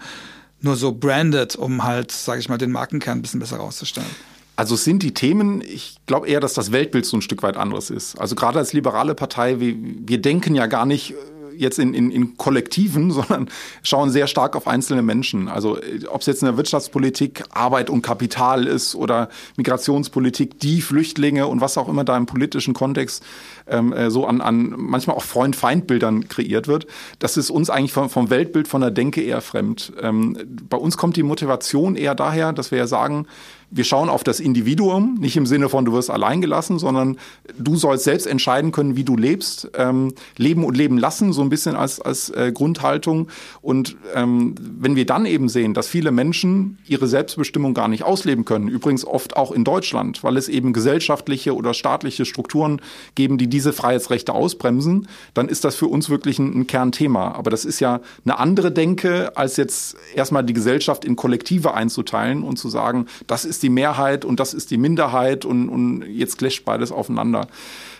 nur so brandet, um halt, sage ich mal, den Markenkern ein bisschen besser rauszustellen? Also sind die Themen, ich glaube eher, dass das Weltbild so ein Stück weit anderes ist. Also gerade als liberale Partei, wir, wir denken ja gar nicht jetzt in, in, in Kollektiven, *laughs* sondern schauen sehr stark auf einzelne Menschen. Also ob es jetzt in der Wirtschaftspolitik Arbeit und Kapital ist oder Migrationspolitik, die Flüchtlinge und was auch immer da im politischen Kontext ähm, äh, so an, an manchmal auch Freund-Feind-Bildern kreiert wird. Das ist uns eigentlich vom, vom Weltbild, von der Denke eher fremd. Ähm, bei uns kommt die Motivation eher daher, dass wir ja sagen, wir schauen auf das Individuum, nicht im Sinne von du wirst allein gelassen, sondern du sollst selbst entscheiden können, wie du lebst, ähm, leben und leben lassen, so ein bisschen als, als äh, Grundhaltung. Und ähm, wenn wir dann eben sehen, dass viele Menschen ihre Selbstbestimmung gar nicht ausleben können, übrigens oft auch in Deutschland, weil es eben gesellschaftliche oder staatliche Strukturen geben, die diese Freiheitsrechte ausbremsen, dann ist das für uns wirklich ein, ein Kernthema. Aber das ist ja eine andere Denke, als jetzt erstmal die Gesellschaft in Kollektive einzuteilen und zu sagen, das ist ist die Mehrheit und das ist die Minderheit und, und jetzt clasht beides aufeinander.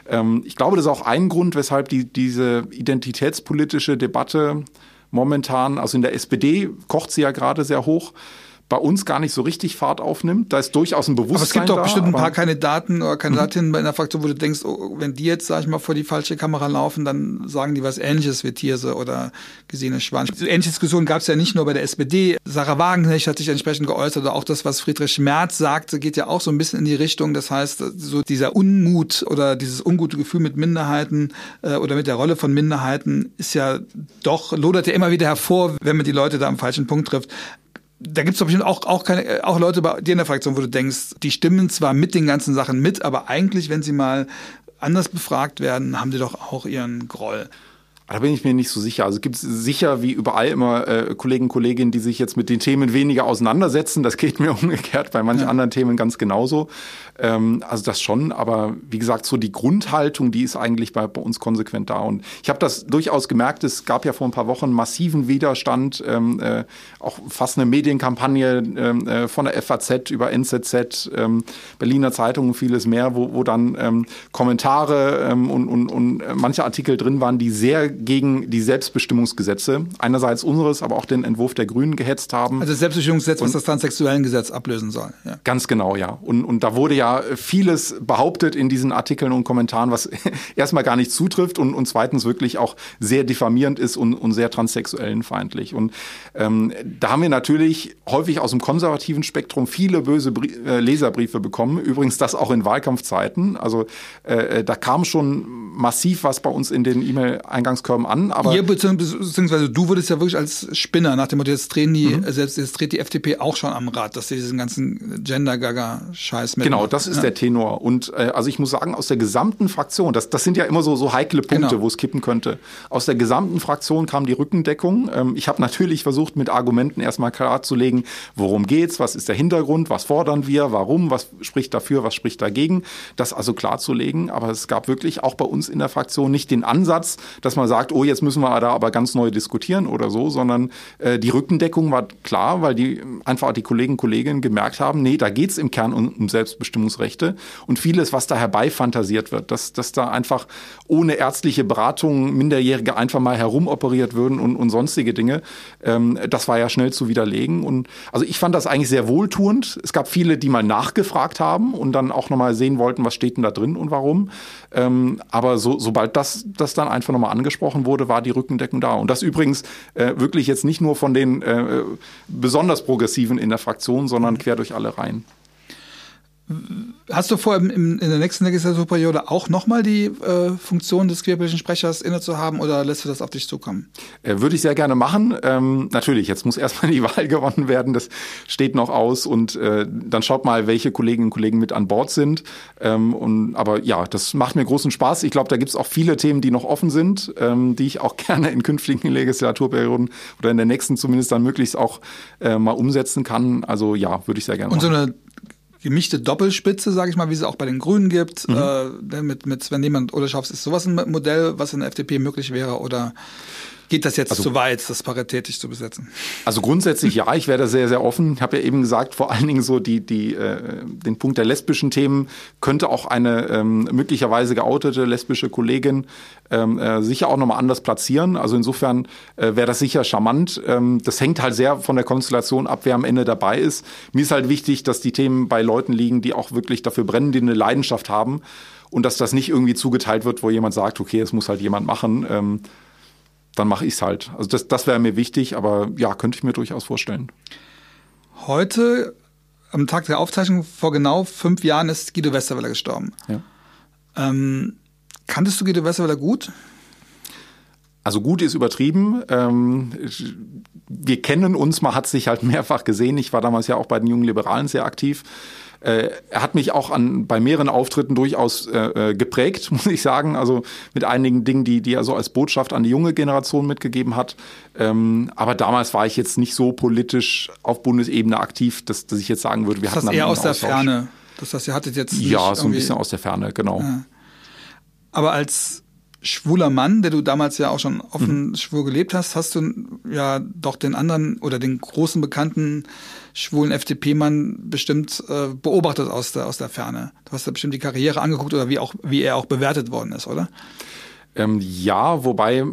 Ähm, ich glaube, das ist auch ein Grund, weshalb die, diese identitätspolitische Debatte momentan, also in der SPD kocht sie ja gerade sehr hoch, bei uns gar nicht so richtig Fahrt aufnimmt. Da ist durchaus ein Bewusstsein. Aber es gibt doch da, bestimmt ein paar Kandidaten oder Kandidatinnen mhm. in der Fraktion, wo du denkst, oh, wenn die jetzt, sag ich mal, vor die falsche Kamera laufen, dann sagen die was ähnliches wie Thierse oder Gesine Schwan. Ähnliche Diskussionen gab es ja nicht nur bei der SPD. Sarah Wagenknecht hat sich entsprechend geäußert oder auch das, was Friedrich Merz sagte, geht ja auch so ein bisschen in die Richtung. Das heißt, so dieser Unmut oder dieses ungute Gefühl mit Minderheiten äh, oder mit der Rolle von Minderheiten ist ja doch, lodert ja immer wieder hervor, wenn man die Leute da am falschen Punkt trifft da gibt es bestimmt auch, auch, keine, äh, auch Leute bei dir in der Fraktion, wo du denkst, die stimmen zwar mit den ganzen Sachen mit, aber eigentlich, wenn sie mal anders befragt werden, haben die doch auch ihren Groll. Da bin ich mir nicht so sicher. Also es gibt sicher wie überall immer äh, Kollegen, Kolleginnen, die sich jetzt mit den Themen weniger auseinandersetzen. Das geht mir *laughs* umgekehrt bei manchen ja. anderen Themen ganz genauso. Ähm, also das schon, aber wie gesagt, so die Grundhaltung, die ist eigentlich bei, bei uns konsequent da. Und ich habe das durchaus gemerkt, es gab ja vor ein paar Wochen massiven Widerstand, ähm, äh, auch fast eine Medienkampagne ähm, äh, von der FAZ über NZZ, ähm, Berliner Zeitung und vieles mehr, wo, wo dann ähm, Kommentare ähm, und, und, und manche Artikel drin waren, die sehr gegen die Selbstbestimmungsgesetze, einerseits unseres, aber auch den Entwurf der Grünen gehetzt haben. Also das Selbstbestimmungsgesetz, was das transsexuellen Gesetz ablösen soll. Ja. Ganz genau, ja. Und, und da wurde ja vieles behauptet in diesen Artikeln und Kommentaren, was *laughs* erstmal gar nicht zutrifft und, und zweitens wirklich auch sehr diffamierend ist und, und sehr transsexuellenfeindlich. Und ähm, da haben wir natürlich häufig aus dem konservativen Spektrum viele böse Brie äh, Leserbriefe bekommen. Übrigens das auch in Wahlkampfzeiten. Also äh, da kam schon massiv was bei uns in den E-Mail-Eingangskörben an. Aber Ihr beziehungsweise du würdest ja wirklich als Spinner nach dem Motto, jetzt drehen die, mhm. selbst jetzt dreht die FDP auch schon am Rad, dass sie diesen ganzen Gender-Gaga-Scheiß mit. Genau, das ist ja. der Tenor. Und äh, also ich muss sagen, aus der gesamten Fraktion, das, das sind ja immer so, so heikle Punkte, genau. wo es kippen könnte. Aus der gesamten Fraktion kam die Rückendeckung. Ähm, ich habe natürlich versucht, mit Argumenten erstmal klarzulegen, worum geht's, was ist der Hintergrund, was fordern wir, warum, was spricht dafür, was spricht dagegen. Das also klarzulegen. Aber es gab wirklich auch bei uns in der Fraktion nicht den Ansatz, dass man sagt, oh, jetzt müssen wir da aber ganz neu diskutieren oder so, sondern äh, die Rückendeckung war klar, weil die einfach die Kollegen und Kolleginnen gemerkt haben, nee, da geht's im Kern um, um Selbstbestimmungsrechte und vieles, was da herbeifantasiert wird, dass, dass da einfach ohne ärztliche Beratung Minderjährige einfach mal herumoperiert würden und, und sonstige Dinge, ähm, das war ja schnell zu widerlegen. Und also ich fand das eigentlich sehr wohltuend. Es gab viele, die mal nachgefragt haben und dann auch nochmal sehen wollten, was steht denn da drin und warum. Ähm, aber so, sobald das, das dann einfach nochmal angesprochen wurde, war die Rückendeckung da. Und das übrigens äh, wirklich jetzt nicht nur von den äh, besonders Progressiven in der Fraktion, sondern quer durch alle Reihen. Hast du vor, im, in der nächsten Legislaturperiode auch nochmal die äh, Funktion des queerpolitischen Sprechers inne zu haben oder lässt du das auf dich zukommen? Äh, würde ich sehr gerne machen. Ähm, natürlich, jetzt muss *laughs* erstmal die Wahl gewonnen werden, das steht noch aus und äh, dann schaut mal, welche Kolleginnen und Kollegen mit an Bord sind. Ähm, und, aber ja, das macht mir großen Spaß. Ich glaube, da gibt es auch viele Themen, die noch offen sind, ähm, die ich auch *laughs* gerne in künftigen Legislaturperioden oder in der nächsten zumindest dann möglichst auch äh, mal umsetzen kann. Also ja, würde ich sehr gerne machen. Gemischte Doppelspitze, sage ich mal, wie es auch bei den Grünen gibt. Mhm. Äh, mit, mit Sven Nehmann und Ole Schaufs. Ist sowas ein Modell, was in der FDP möglich wäre? Oder geht das jetzt also, zu weit, das paritätisch zu besetzen? Also grundsätzlich ja, ich werde sehr, sehr offen. Ich habe ja eben gesagt, vor allen Dingen so die, die, äh, den Punkt der lesbischen Themen könnte auch eine ähm, möglicherweise geoutete lesbische Kollegin ähm, äh, sicher auch nochmal anders platzieren. Also insofern äh, wäre das sicher charmant. Ähm, das hängt halt sehr von der Konstellation ab, wer am Ende dabei ist. Mir ist halt wichtig, dass die Themen bei Leuten liegen, die auch wirklich dafür brennen, die eine Leidenschaft haben und dass das nicht irgendwie zugeteilt wird, wo jemand sagt, okay, es muss halt jemand machen. Ähm, dann mache ich es halt. Also das, das wäre mir wichtig, aber ja, könnte ich mir durchaus vorstellen. Heute, am Tag der Aufzeichnung vor genau fünf Jahren, ist Guido Westerwelle gestorben. Ja. Ähm, kanntest du Guido Westerwelle gut? Also gut ist übertrieben. Ähm, wir kennen uns, man hat sich halt mehrfach gesehen. Ich war damals ja auch bei den jungen Liberalen sehr aktiv. Äh, er hat mich auch an, bei mehreren Auftritten durchaus äh, äh geprägt, *laughs* muss ich sagen. Also mit einigen Dingen, die, die er so als Botschaft an die junge Generation mitgegeben hat. Ähm, aber damals war ich jetzt nicht so politisch auf Bundesebene aktiv, dass, dass ich jetzt sagen würde, wir das hatten eher aus der Ferne. Das heißt, ihr hattet jetzt ja so ein bisschen aus der Ferne, genau. Ja. Aber als schwuler Mann, der du damals ja auch schon offen mhm. schwul gelebt hast, hast du ja doch den anderen oder den großen bekannten schwulen FDP-Mann bestimmt äh, beobachtet aus der, aus der Ferne. Du hast da bestimmt die Karriere angeguckt oder wie, auch, wie er auch bewertet worden ist, oder? Ähm, ja, wobei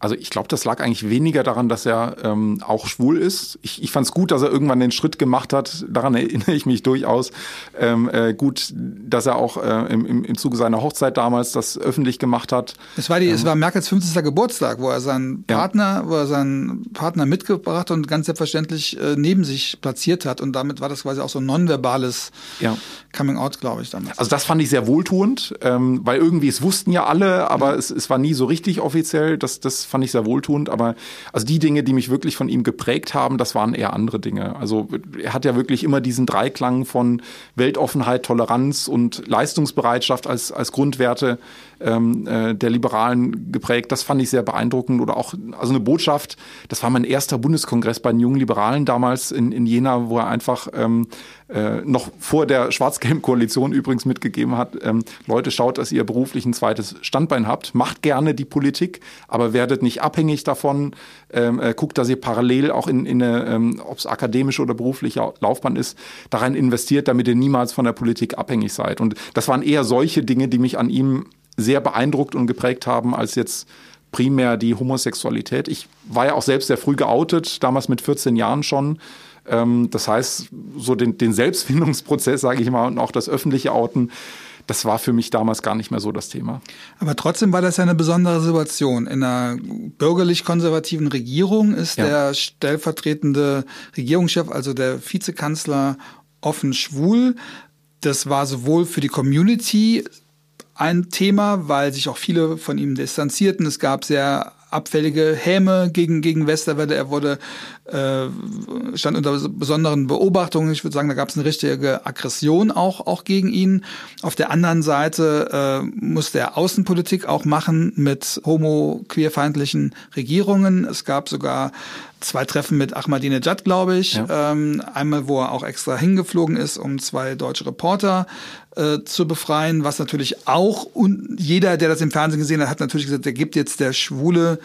also ich glaube, das lag eigentlich weniger daran, dass er ähm, auch schwul ist. Ich, ich fand es gut, dass er irgendwann den Schritt gemacht hat. Daran *laughs* erinnere ich mich durchaus. Ähm, äh, gut, dass er auch äh, im, im Zuge seiner Hochzeit damals das öffentlich gemacht hat. Es war die, ähm, es war Merkels 50. Geburtstag, wo er seinen Partner, ja. wo er seinen Partner mitgebracht und ganz selbstverständlich äh, neben sich platziert hat. Und damit war das quasi auch so ein nonverbales ja. Coming Out, glaube ich, damals. Also das fand ich sehr wohltuend, ähm, weil irgendwie es wussten ja alle, aber ja. es, es war nie so richtig offiziell. Das, das fand ich sehr wohltuend. Aber also die Dinge, die mich wirklich von ihm geprägt haben, das waren eher andere Dinge. Also er hat ja wirklich immer diesen Dreiklang von Weltoffenheit, Toleranz und Leistungsbereitschaft als, als Grundwerte ähm, äh, der Liberalen geprägt. Das fand ich sehr beeindruckend. Oder auch, also eine Botschaft, das war mein erster Bundeskongress bei den jungen Liberalen damals in, in Jena, wo er einfach ähm, äh, noch vor der Schwarz-Gelb-Koalition übrigens mitgegeben hat, ähm, Leute, schaut, dass ihr beruflich ein zweites Standbein habt, macht gerne die Politik, aber werdet nicht abhängig davon, ähm, äh, guckt, dass ihr parallel auch in, in eine, ähm, ob es akademische oder berufliche Laufbahn ist, daran investiert, damit ihr niemals von der Politik abhängig seid. Und das waren eher solche Dinge, die mich an ihm sehr beeindruckt und geprägt haben, als jetzt primär die Homosexualität. Ich war ja auch selbst sehr früh geoutet, damals mit 14 Jahren schon. Ähm, das heißt, so den, den Selbstfindungsprozess, sage ich mal, und auch das öffentliche Outen, das war für mich damals gar nicht mehr so das Thema. Aber trotzdem war das ja eine besondere Situation. In einer bürgerlich-konservativen Regierung ist ja. der stellvertretende Regierungschef, also der Vizekanzler, offen schwul. Das war sowohl für die Community ein Thema, weil sich auch viele von ihm distanzierten. Es gab sehr abfällige Häme gegen, gegen Westerwelle. Er wurde, äh, stand unter besonderen Beobachtungen. Ich würde sagen, da gab es eine richtige Aggression auch, auch gegen ihn. Auf der anderen Seite äh, musste er Außenpolitik auch machen mit homo-queerfeindlichen Regierungen. Es gab sogar zwei Treffen mit Ahmadinejad, glaube ich. Ja. Ähm, einmal, wo er auch extra hingeflogen ist, um zwei deutsche Reporter äh, zu befreien, was natürlich auch, und jeder, der das im Fernsehen gesehen hat, hat natürlich gesagt, der gibt jetzt der schwule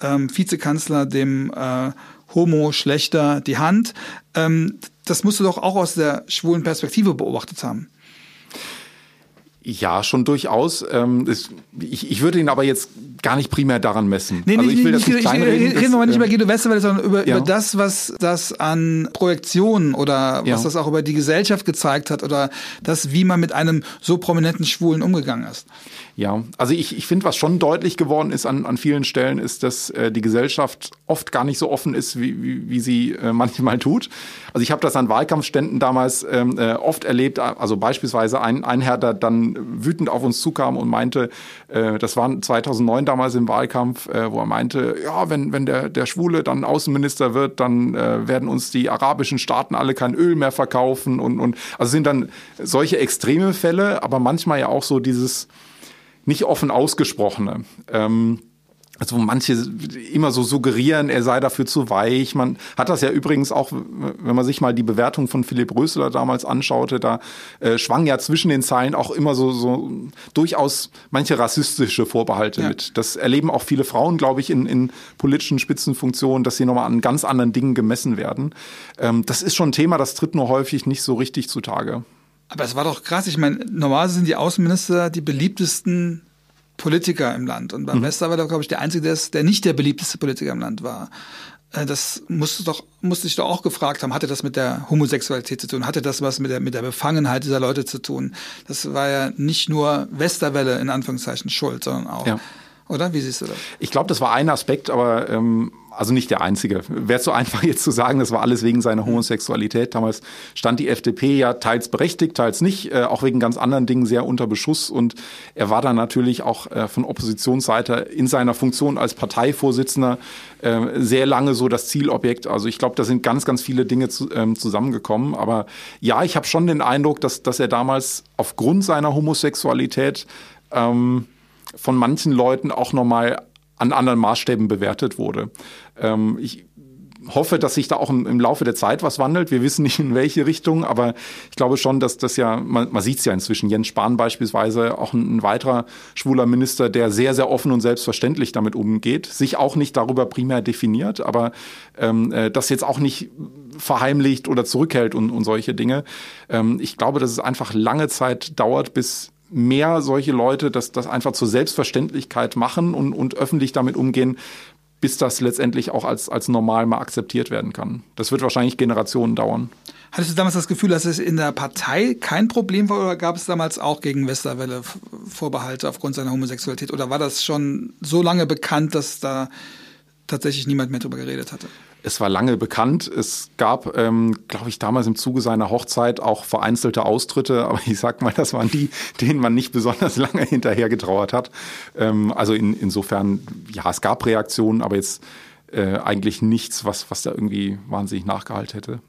ähm, Vizekanzler dem äh, Homo schlechter die Hand. Ähm, das musst du doch auch aus der schwulen Perspektive beobachtet haben. Ja, schon durchaus. Ähm, ich, ich würde ihn aber jetzt gar nicht primär daran messen. Nee, also ich will nicht, das nicht ich, kleinreden. Reden wir mal nicht über Guido Westerwelle, sondern über, ja. über das, was das an Projektionen oder was ja. das auch über die Gesellschaft gezeigt hat oder das, wie man mit einem so prominenten Schwulen umgegangen ist. Ja, also ich, ich finde, was schon deutlich geworden ist an, an vielen Stellen, ist, dass äh, die Gesellschaft oft gar nicht so offen ist, wie, wie, wie sie äh, manchmal tut. Also ich habe das an Wahlkampfständen damals ähm, äh, oft erlebt, also beispielsweise ein, ein Herr, der dann wütend auf uns zukam und meinte, äh, das war 2009 damals im Wahlkampf, äh, wo er meinte, ja, wenn, wenn der, der Schwule dann Außenminister wird, dann äh, werden uns die arabischen Staaten alle kein Öl mehr verkaufen und, und also sind dann solche extreme Fälle, aber manchmal ja auch so dieses nicht offen ausgesprochene. Ähm, also manche immer so suggerieren, er sei dafür zu weich. Man hat das ja übrigens auch, wenn man sich mal die Bewertung von Philipp Rösler damals anschaute, da äh, schwang ja zwischen den Zeilen auch immer so, so durchaus manche rassistische Vorbehalte ja. mit. Das erleben auch viele Frauen, glaube ich, in, in politischen Spitzenfunktionen, dass sie nochmal an ganz anderen Dingen gemessen werden. Ähm, das ist schon ein Thema, das tritt nur häufig nicht so richtig zutage. Aber es war doch krass. Ich meine, normalerweise sind die Außenminister die beliebtesten Politiker im Land. Und beim mhm. Westerwelle, glaube ich, der einzige, der, ist, der nicht der beliebteste Politiker im Land war. Äh, das musste doch, musste ich doch auch gefragt haben, hatte das mit der Homosexualität zu tun? Hatte das was mit der, mit der Befangenheit dieser Leute zu tun? Das war ja nicht nur Westerwelle in Anführungszeichen schuld, sondern auch. Ja. Oder? Wie siehst du das? Ich glaube, das war ein Aspekt, aber ähm, also nicht der einzige. Wäre so einfach *laughs* jetzt zu sagen, das war alles wegen seiner Homosexualität. Damals stand die FDP ja teils berechtigt, teils nicht, äh, auch wegen ganz anderen Dingen sehr unter Beschuss. Und er war dann natürlich auch äh, von Oppositionsseite in seiner Funktion als Parteivorsitzender äh, sehr lange so das Zielobjekt. Also ich glaube, da sind ganz, ganz viele Dinge zu, ähm, zusammengekommen. Aber ja, ich habe schon den Eindruck, dass, dass er damals aufgrund seiner Homosexualität ähm, von manchen Leuten auch nochmal an anderen Maßstäben bewertet wurde. Ähm, ich hoffe, dass sich da auch im, Laufe der Zeit was wandelt. Wir wissen nicht in welche Richtung, aber ich glaube schon, dass das ja, man, man sieht es ja inzwischen, Jens Spahn beispielsweise, auch ein, ein, weiterer schwuler Minister, der sehr, sehr offen und selbstverständlich damit umgeht, sich auch nicht darüber primär definiert, aber ähm, äh, das jetzt auch nicht verheimlicht oder zurückhält und, und solche Dinge. Ähm, ich glaube, dass es einfach lange Zeit dauert, bis mehr solche Leute das, das einfach zur Selbstverständlichkeit machen und, und öffentlich damit umgehen, bis das letztendlich auch als, als normal mal akzeptiert werden kann. Das wird wahrscheinlich Generationen dauern. Hattest du damals das Gefühl, dass es in der Partei kein Problem war oder gab es damals auch gegen Westerwelle Vorbehalte aufgrund seiner Homosexualität oder war das schon so lange bekannt, dass da tatsächlich niemand mehr drüber geredet hatte? Es war lange bekannt. Es gab, ähm, glaube ich, damals im Zuge seiner Hochzeit auch vereinzelte Austritte, *laughs* aber ich sag mal, das waren die, denen man nicht besonders *laughs* lange hinterher getrauert hat. Ähm, also in, insofern, ja, es gab Reaktionen, aber jetzt äh, eigentlich nichts, was, was da irgendwie wahnsinnig nachgehalten hätte.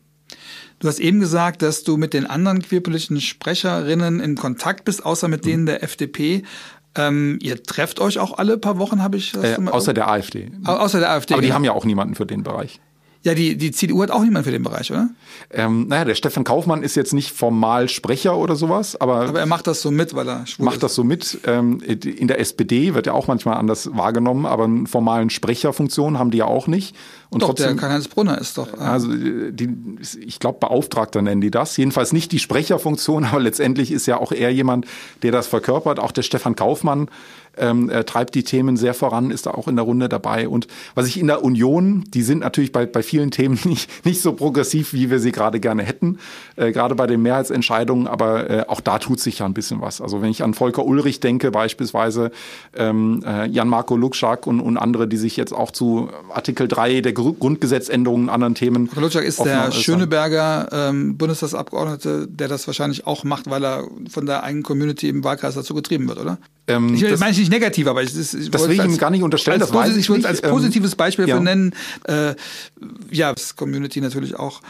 Du hast eben gesagt, dass du mit den anderen queerpolitischen Sprecherinnen in Kontakt bist, außer mit denen der FDP. Ähm, ihr trefft euch auch alle paar Wochen, habe ich das äh, Außer der AfD. Außer der AfD. Aber die genau. haben ja auch niemanden für den Bereich. Ja, die, die CDU hat auch niemanden für den Bereich, oder? Ähm, naja, der Stefan Kaufmann ist jetzt nicht formal Sprecher oder sowas, aber. Aber er macht das so mit, weil er schwul Macht ist. das so mit. Ähm, in der SPD wird ja auch manchmal anders wahrgenommen, aber einen formalen Sprecherfunktion haben die ja auch nicht. Und doch, trotzdem, der Karl-Heinz Brunner ist doch. Äh also die, ich glaube, Beauftragter nennen die das. Jedenfalls nicht die Sprecherfunktion, *laughs* aber letztendlich ist ja auch er jemand, der das verkörpert. Auch der Stefan Kaufmann ähm, äh, treibt die Themen sehr voran, ist da auch in der Runde dabei. Und was ich in der Union, die sind natürlich bei, bei vielen Themen *laughs* nicht, nicht so progressiv, wie wir sie gerade gerne hätten, äh, gerade bei den Mehrheitsentscheidungen, aber äh, auch da tut sich ja ein bisschen was. Also wenn ich an Volker Ulrich denke, beispielsweise ähm, äh, Jan-Marco Lukschak und, und andere, die sich jetzt auch zu Artikel 3 der Grundgesetzänderungen, anderen Themen. Frau Lutschak ist der Schöneberger ähm, Bundestagsabgeordnete, der das wahrscheinlich auch macht, weil er von der eigenen Community im Wahlkreis dazu getrieben wird, oder? Ähm, ich das, meine ich nicht negativ, aber ich, das, ich das will ich ihm gar nicht unterstellen. Als, das weiß ich, ich als ähm, positives Beispiel ähm, nennen, äh, ja, das Community natürlich auch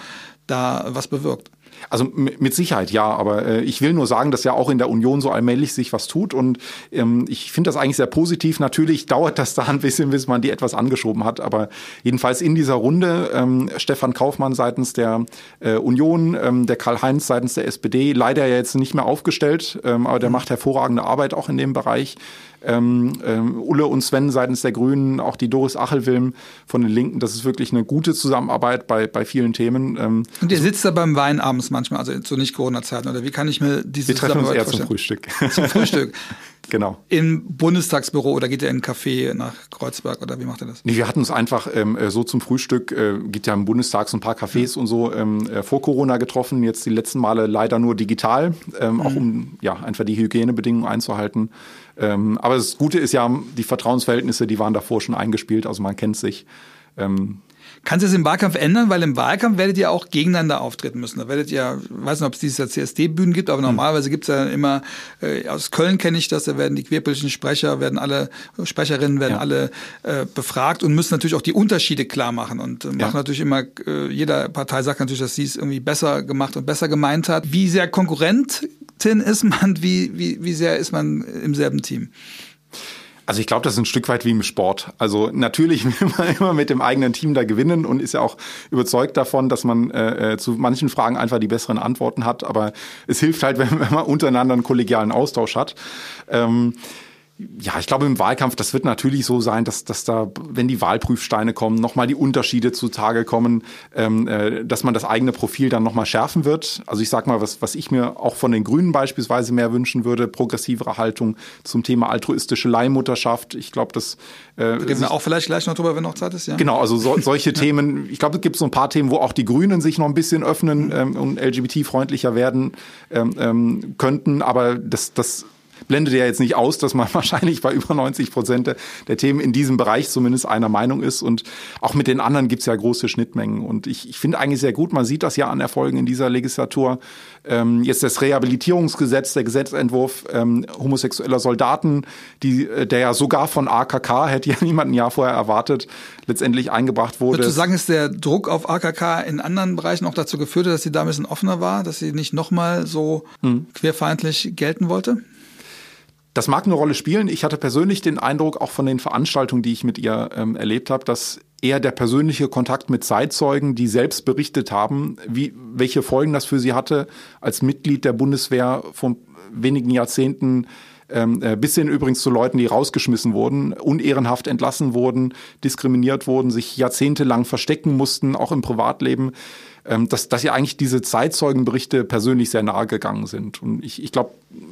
da was bewirkt. Also mit Sicherheit ja, aber äh, ich will nur sagen, dass ja auch in der Union so allmählich sich was tut und ähm, ich finde das eigentlich sehr positiv. Natürlich *laughs* dauert das da ein bisschen, bis man die etwas angeschoben hat, aber jedenfalls in dieser Runde ähm, Stefan Kaufmann seitens der äh, Union, ähm, der Karl-Heinz seitens der SPD, leider ja jetzt nicht mehr aufgestellt, ähm, aber der mhm. macht hervorragende Arbeit auch in dem Bereich ähm, ähm, Ulle und Sven seitens der Grünen, auch die Doris Achelwilm von den Linken. Das ist wirklich eine gute Zusammenarbeit bei, bei vielen Themen. Ähm, und ihr sitzt da beim Wein abends manchmal, also zu Nicht-Corona-Zeiten, oder wie kann ich mir diese Wir treffen uns eher vorstellen? zum Frühstück. Zum Frühstück. *laughs* Genau. Im Bundestagsbüro oder geht ihr in ein Café nach Kreuzberg oder wie macht ihr das? Nee, wir hatten uns einfach ähm, äh, so zum Frühstück, äh, gibt ja im Bundestag so ein paar Cafés mhm. und so ähm, äh, vor Corona getroffen, jetzt die letzten Male leider nur digital, ähm, mhm. auch um ja einfach die Hygienebedingungen einzuhalten. Ähm, aber das Gute ist ja, die Vertrauensverhältnisse, die waren davor schon eingespielt, also man kennt sich. Ähm, Kannst du es im Wahlkampf ändern? Weil im Wahlkampf werdet ihr auch gegeneinander auftreten müssen. Da werdet ihr, ich weiß nicht, ob es dieses Jahr CSD-Bühnen gibt, aber hm. normalerweise gibt es ja immer, äh, aus Köln kenne ich das, da werden die queerpolitischen Sprecher, werden alle, Sprecherinnen werden ja. alle äh, befragt und müssen natürlich auch die Unterschiede klar machen und äh, machen ja. natürlich immer, äh, jeder Partei sagt natürlich, dass sie es irgendwie besser gemacht und besser gemeint hat. Wie sehr Konkurrentin ist man, wie, wie, wie sehr ist man im selben Team? Also ich glaube, das ist ein Stück weit wie im Sport. Also natürlich *laughs* will man immer mit dem eigenen Team da gewinnen und ist ja auch überzeugt davon, dass man äh, äh, zu manchen Fragen einfach die besseren Antworten hat. Aber es hilft halt, *laughs* wenn, wenn man untereinander einen kollegialen Austausch hat. Ähm, ja, ich glaube im Wahlkampf, das wird natürlich so sein, dass, dass da, wenn die Wahlprüfsteine kommen, nochmal die Unterschiede zutage kommen, ähm, äh, dass man das eigene Profil dann nochmal schärfen wird. Also ich sag mal, was, was ich mir auch von den Grünen beispielsweise mehr wünschen würde, progressivere Haltung zum Thema altruistische Leihmutterschaft. Ich glaube, das äh, Reden wir auch vielleicht gleich noch drüber, wenn noch Zeit ist, ja? Genau, also so, *laughs* solche Themen, ich glaube, es gibt so ein paar Themen, wo auch die Grünen sich noch ein bisschen öffnen ähm, und LGBT-freundlicher werden ähm, ähm, könnten, aber das, das blendet ja jetzt nicht aus, dass man *laughs* wahrscheinlich bei über 90 Prozent der, Themen in diesem Bereich zumindest einer Meinung ist. Und auch mit den anderen gibt es ja große Schnittmengen. Und ich, ich finde eigentlich sehr gut, man sieht das ja an Erfolgen in dieser Legislatur. Ähm, jetzt das Rehabilitierungsgesetz, der Gesetzentwurf ähm, homosexueller Soldaten, die, äh, der ja sogar von AKK, hätte ja *laughs* niemand ein Jahr vorher erwartet, letztendlich eingebracht wurde. Würdest du sagen, ist der Druck auf AKK in anderen Bereichen auch dazu geführt, dass sie da ein bisschen offener war, dass sie nicht nochmal so hm. querfeindlich gelten wollte? Das mag eine Rolle spielen. Ich hatte persönlich den Eindruck, auch von den Veranstaltungen, die ich mit ihr ähm, erlebt habe, dass eher der persönliche Kontakt mit Zeitzeugen, die selbst berichtet haben, wie, welche Folgen das für sie hatte, als Mitglied der Bundeswehr vor wenigen Jahrzehnten ähm, äh, bis hin übrigens zu Leuten, die rausgeschmissen wurden, unehrenhaft entlassen wurden, diskriminiert wurden, sich jahrzehntelang verstecken mussten, auch im Privatleben dass, dass ja eigentlich diese Zeitzeugenberichte persönlich sehr nahe gegangen sind. Und ich, ich glaube,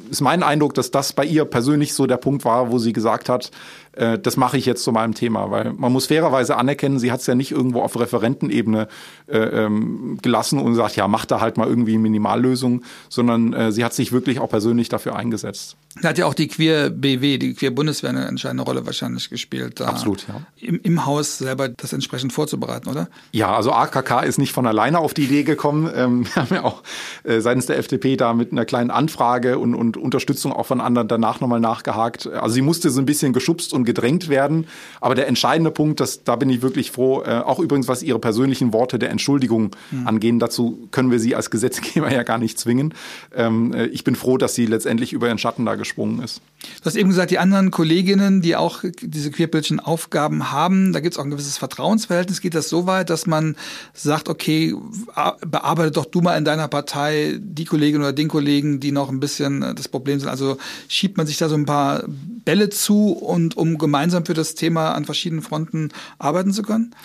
ist mein Eindruck, dass das bei ihr persönlich so der Punkt war, wo sie gesagt hat, äh, das mache ich jetzt zu meinem Thema, weil man muss fairerweise anerkennen, sie hat es ja nicht irgendwo auf Referentenebene äh, ähm, gelassen und sagt, ja, mach da halt mal irgendwie Minimallösung, sondern äh, sie hat sich wirklich auch persönlich dafür eingesetzt. Da hat ja auch die Queer BW, die Queer Bundeswehr eine entscheidende Rolle wahrscheinlich gespielt. Da Absolut, ja. Im, Im Haus selber das entsprechend vorzubereiten, oder? Ja, also AKK ist nicht von alleine auf die Idee gekommen. *laughs* Ähm, wir haben ja auch äh, seitens der FDP da mit einer kleinen Anfrage und, und Unterstützung auch von anderen danach nochmal nachgehakt. Also sie musste so ein bisschen geschubst und gedrängt werden. Aber der entscheidende Punkt, das, da bin ich wirklich froh, äh, auch übrigens was ihre persönlichen Worte der Entschuldigung mhm. angehen, dazu können wir sie als Gesetzgeber *laughs* ja gar nicht zwingen. Ähm, äh, ich bin froh, dass sie letztendlich über ihren Schatten da gesprungen ist. Du hast eben gesagt, die anderen Kolleginnen, die auch diese queerbildlichen Aufgaben haben, da gibt es auch ein gewisses Vertrauensverhältnis. Geht das so weit, dass man sagt, okay, bearbeite doch du mal in deiner Partei die Kollegin oder den Kollegen, die noch ein bisschen äh, das Problem sind. Also schiebt man sich da so ein paar Bälle zu und um gemeinsam für das Thema an verschiedenen Fronten arbeiten zu können?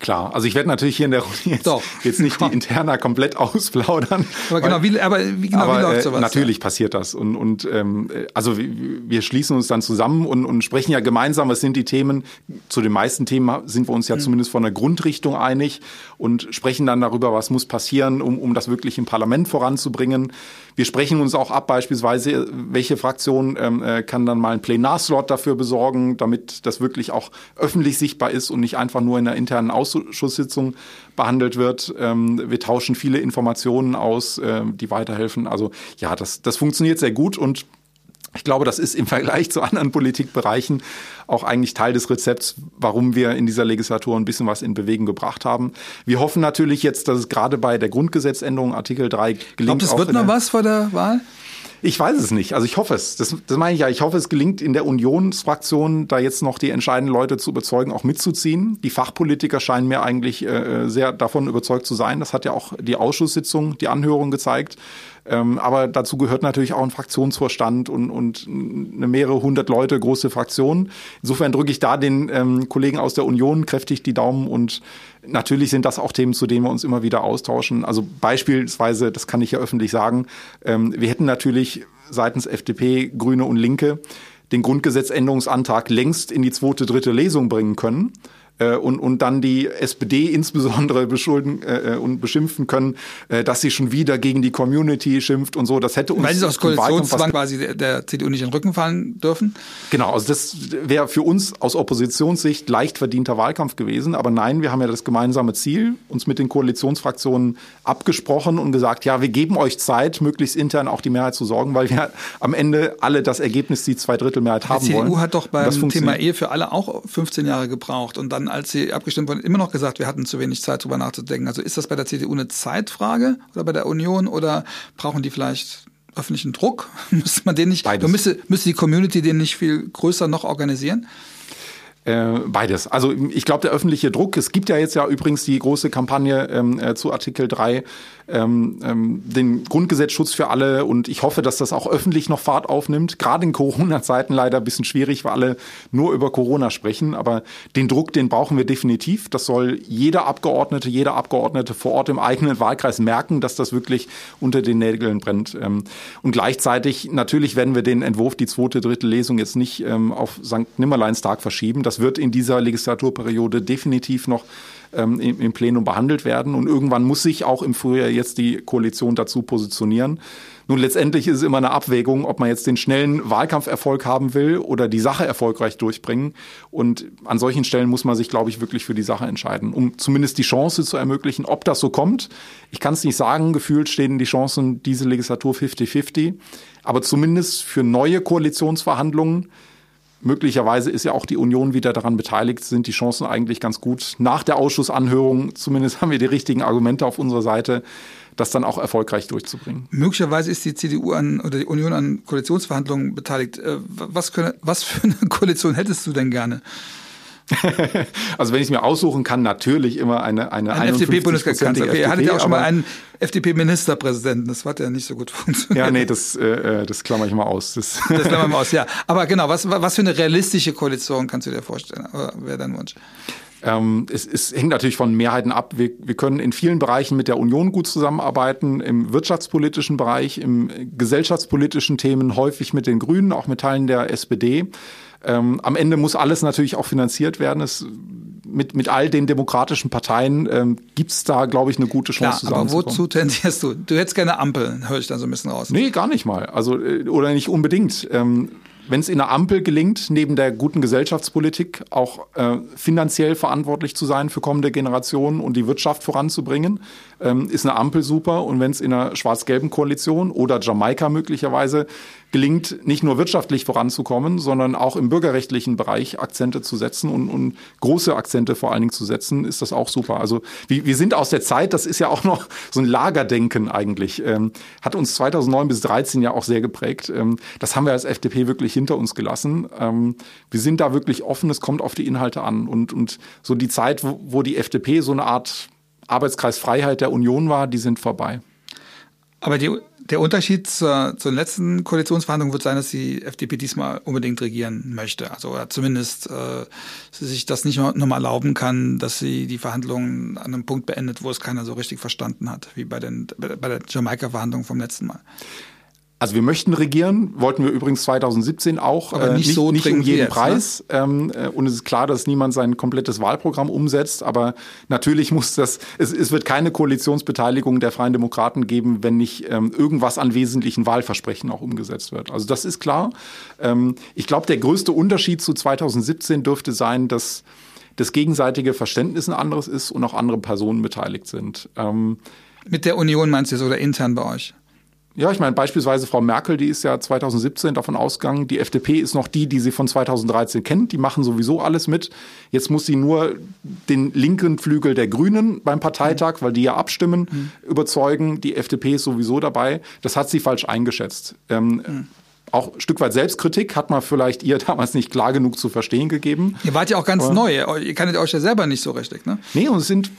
Klar, also ich werde natürlich hier in der Runde jetzt, Doch, jetzt nicht komm. die Interna komplett ausplaudern. Aber genau, wie, aber wie, genau, aber, wie läuft äh, sowas? Natürlich ja? passiert das. Und, und ähm, also wir schließen uns dann zusammen und, und sprechen ja gemeinsam, was sind die Themen. Zu den meisten Themen sind wir uns ja mhm. zumindest von der Grundrichtung einig und sprechen dann darüber, was muss passieren, um, um das wirklich im Parlament voranzubringen. Wir sprechen uns auch ab, beispielsweise, welche Fraktion ähm, äh, kann dann mal einen Plenarslot dafür besorgen, damit das wirklich auch öffentlich sichtbar ist und nicht einfach nur in der internen Ausschusssitzung behandelt wird. Ähm, wir tauschen viele Informationen aus, äh, die weiterhelfen. Also ja, das, das funktioniert sehr gut und ich glaube, das ist im Vergleich zu anderen Politikbereichen auch eigentlich Teil des Rezepts, warum wir in dieser Legislatur ein bisschen was in Bewegung gebracht haben. Wir hoffen natürlich jetzt, dass es gerade bei der Grundgesetzänderung Artikel 3 gelingt. Glaubt, es wird noch was vor der Wahl? Ich weiß es nicht. Also ich hoffe es. Das, das meine ich ja. Ich hoffe, es gelingt in der Unionsfraktion, da jetzt noch die entscheidenden Leute zu überzeugen, auch mitzuziehen. Die Fachpolitiker scheinen mir eigentlich äh, sehr davon überzeugt zu sein. Das hat ja auch die Ausschusssitzung, die Anhörung gezeigt. Ähm, aber dazu gehört natürlich auch ein Fraktionsvorstand und, und eine mehrere hundert Leute große Fraktion. Insofern drücke ich da den ähm, Kollegen aus der Union kräftig die Daumen und natürlich sind das auch Themen, zu denen wir uns immer wieder austauschen. Also beispielsweise, das kann ich ja öffentlich sagen, ähm, wir hätten natürlich seitens FDP, Grüne und Linke den Grundgesetzänderungsantrag längst in die zweite, dritte Lesung bringen können äh, und, und dann die SPD insbesondere beschulden äh, äh, und beschimpfen können, äh, dass sie schon wieder gegen die Community schimpft und so. Das hätte uns Weil sie aus Koalitionszwang quasi der, der CDU nicht in den Rücken fallen dürfen? Genau, also das wäre für uns aus Oppositionssicht leicht verdienter Wahlkampf gewesen. Aber nein, wir haben ja das gemeinsame Ziel, uns mit den Koalitionsfraktionen abgesprochen und gesagt, ja, wir geben euch Zeit, möglichst intern auch die Mehrheit zu sorgen, weil wir am Ende alle das Ergebnis, die Zweidrittelmehrheit haben wollen. Die CDU hat doch beim Thema Ehe für alle auch 15 Jahre gebraucht und dann als sie abgestimmt wurden, immer noch gesagt, wir hatten zu wenig Zeit, darüber nachzudenken. Also ist das bei der CDU eine Zeitfrage oder bei der Union oder brauchen die vielleicht öffentlichen Druck? *laughs* müsste man den nicht, müsste, müsste die Community den nicht viel größer noch organisieren? Äh, beides. Also ich glaube, der öffentliche Druck, es gibt ja jetzt ja übrigens die große Kampagne ähm, äh, zu Artikel 3, ähm, ähm, den Grundgesetzschutz für alle und ich hoffe, dass das auch öffentlich noch Fahrt aufnimmt. Gerade in Corona-Zeiten leider ein bisschen schwierig, weil alle nur über Corona sprechen, aber den Druck, den brauchen wir definitiv. Das soll jeder Abgeordnete, jeder Abgeordnete vor Ort im eigenen Wahlkreis merken, dass das wirklich unter den Nägeln brennt. Ähm, und gleichzeitig, natürlich werden wir den Entwurf, die zweite, dritte Lesung jetzt nicht ähm, auf St. Nimmerleinstag verschieben. Das wird in dieser Legislaturperiode definitiv noch ähm, im, im Plenum behandelt werden. Und irgendwann muss sich auch im Frühjahr jetzt die Koalition dazu positionieren. Nun, letztendlich ist es immer eine Abwägung, ob man jetzt den schnellen Wahlkampferfolg haben will oder die Sache erfolgreich durchbringen. Und an solchen Stellen muss man sich, glaube ich, wirklich für die Sache entscheiden, um zumindest die Chance zu ermöglichen, ob das so kommt. Ich kann es nicht sagen, gefühlt stehen die Chancen diese Legislatur 50-50. Aber zumindest für neue Koalitionsverhandlungen Möglicherweise ist ja auch die Union wieder daran beteiligt, sind die Chancen eigentlich ganz gut. Nach der Ausschussanhörung, zumindest haben wir die richtigen Argumente auf unserer Seite, das dann auch erfolgreich durchzubringen. Möglicherweise ist die CDU an oder die Union an Koalitionsverhandlungen beteiligt. Äh, was, können, was für eine *laughs* Koalition hättest du denn gerne? *laughs* also wenn ich mir aussuchen kann, natürlich immer eine eine Ein FDP-Bundeskanzler. Okay, ihr hattet ja auch schon mal einen FDP-Ministerpräsidenten. Das hat ja nicht so gut funktioniert. Ja, nee, das, äh, das klammer ich mal aus. Das, das klammer ich mal aus, ja. *laughs* Aber genau, was, was für eine realistische Koalition kannst du dir vorstellen? Wäre dein Wunsch? Ähm, es, es hängt natürlich von Mehrheiten ab. Wir, wir können in vielen Bereichen mit der Union gut zusammenarbeiten, im wirtschaftspolitischen Bereich, im gesellschaftspolitischen Themen häufig mit den Grünen, auch mit Teilen der SPD. Ähm, am Ende muss alles natürlich auch finanziert werden. Es, mit, mit all den demokratischen Parteien ähm, gibt es da, glaube ich, eine gute Chance Klar, aber wozu tendierst du? Du hättest gerne Ampel, höre ich dann so ein bisschen raus. Nee, gar nicht mal. Also, äh, oder nicht unbedingt. Ähm, wenn es in der Ampel gelingt, neben der guten Gesellschaftspolitik auch äh, finanziell verantwortlich zu sein für kommende Generationen und die Wirtschaft voranzubringen, ähm, ist eine Ampel super. Und wenn es in einer schwarz-gelben Koalition oder Jamaika möglicherweise gelingt, nicht nur wirtschaftlich voranzukommen, sondern auch im bürgerrechtlichen Bereich Akzente zu setzen und, und große Akzente vor allen Dingen zu setzen, ist das auch super. Also wir, wir sind aus der Zeit, das ist ja auch noch *laughs* so ein Lagerdenken eigentlich, ähm, hat uns 2009 bis 2013 ja auch sehr geprägt. Ähm, das haben wir als FDP wirklich hinter uns gelassen. Ähm, wir sind da wirklich offen, es kommt auf die Inhalte an. Und, und so die Zeit, wo, wo die FDP so eine Art Arbeitskreis Freiheit der Union war, die sind vorbei. Aber die, der Unterschied zur, zur letzten Koalitionsverhandlung wird sein, dass die FDP diesmal unbedingt regieren möchte. Also zumindest äh, sie sich das nicht nochmal erlauben kann, dass sie die Verhandlungen an einem Punkt beendet, wo es keiner so richtig verstanden hat, wie bei, den, bei der Jamaika-Verhandlung vom letzten Mal. Also wir möchten regieren, wollten wir übrigens 2017 auch, aber nicht, äh, nicht so nicht um jeden jetzt, ne? Preis. Ne? Ähm, äh, und es ist klar, dass niemand sein komplettes Wahlprogramm umsetzt, aber natürlich *laughs* muss das, es, es wird keine Koalitionsbeteiligung der Freien Demokraten geben, wenn nicht ähm, irgendwas an wesentlichen Wahlversprechen auch umgesetzt wird. Also das ist klar. Ähm, ich glaube, der größte Unterschied zu 2017 dürfte sein, dass das gegenseitige Verständnis ein anderes ist und auch andere Personen beteiligt sind. Ähm, Mit der Union meinst du jetzt oder intern bei euch? Ja, ich meine beispielsweise Frau Merkel, die ist ja 2017 davon ausgegangen, die FDP ist noch die, die sie von 2013 kennt, die machen sowieso alles mit. Jetzt muss sie nur den linken Flügel der Grünen beim Parteitag, weil die ja abstimmen, mhm. überzeugen. Die FDP ist sowieso dabei. Das hat sie falsch eingeschätzt. Ähm, mhm auch ein Stück weit Selbstkritik hat man vielleicht ihr *laughs* damals nicht klar genug zu verstehen gegeben. Ihr wart ja auch ganz Aber, neu. Ihr kanntet euch ja selber nicht so richtig, ne? Nee, und es sind,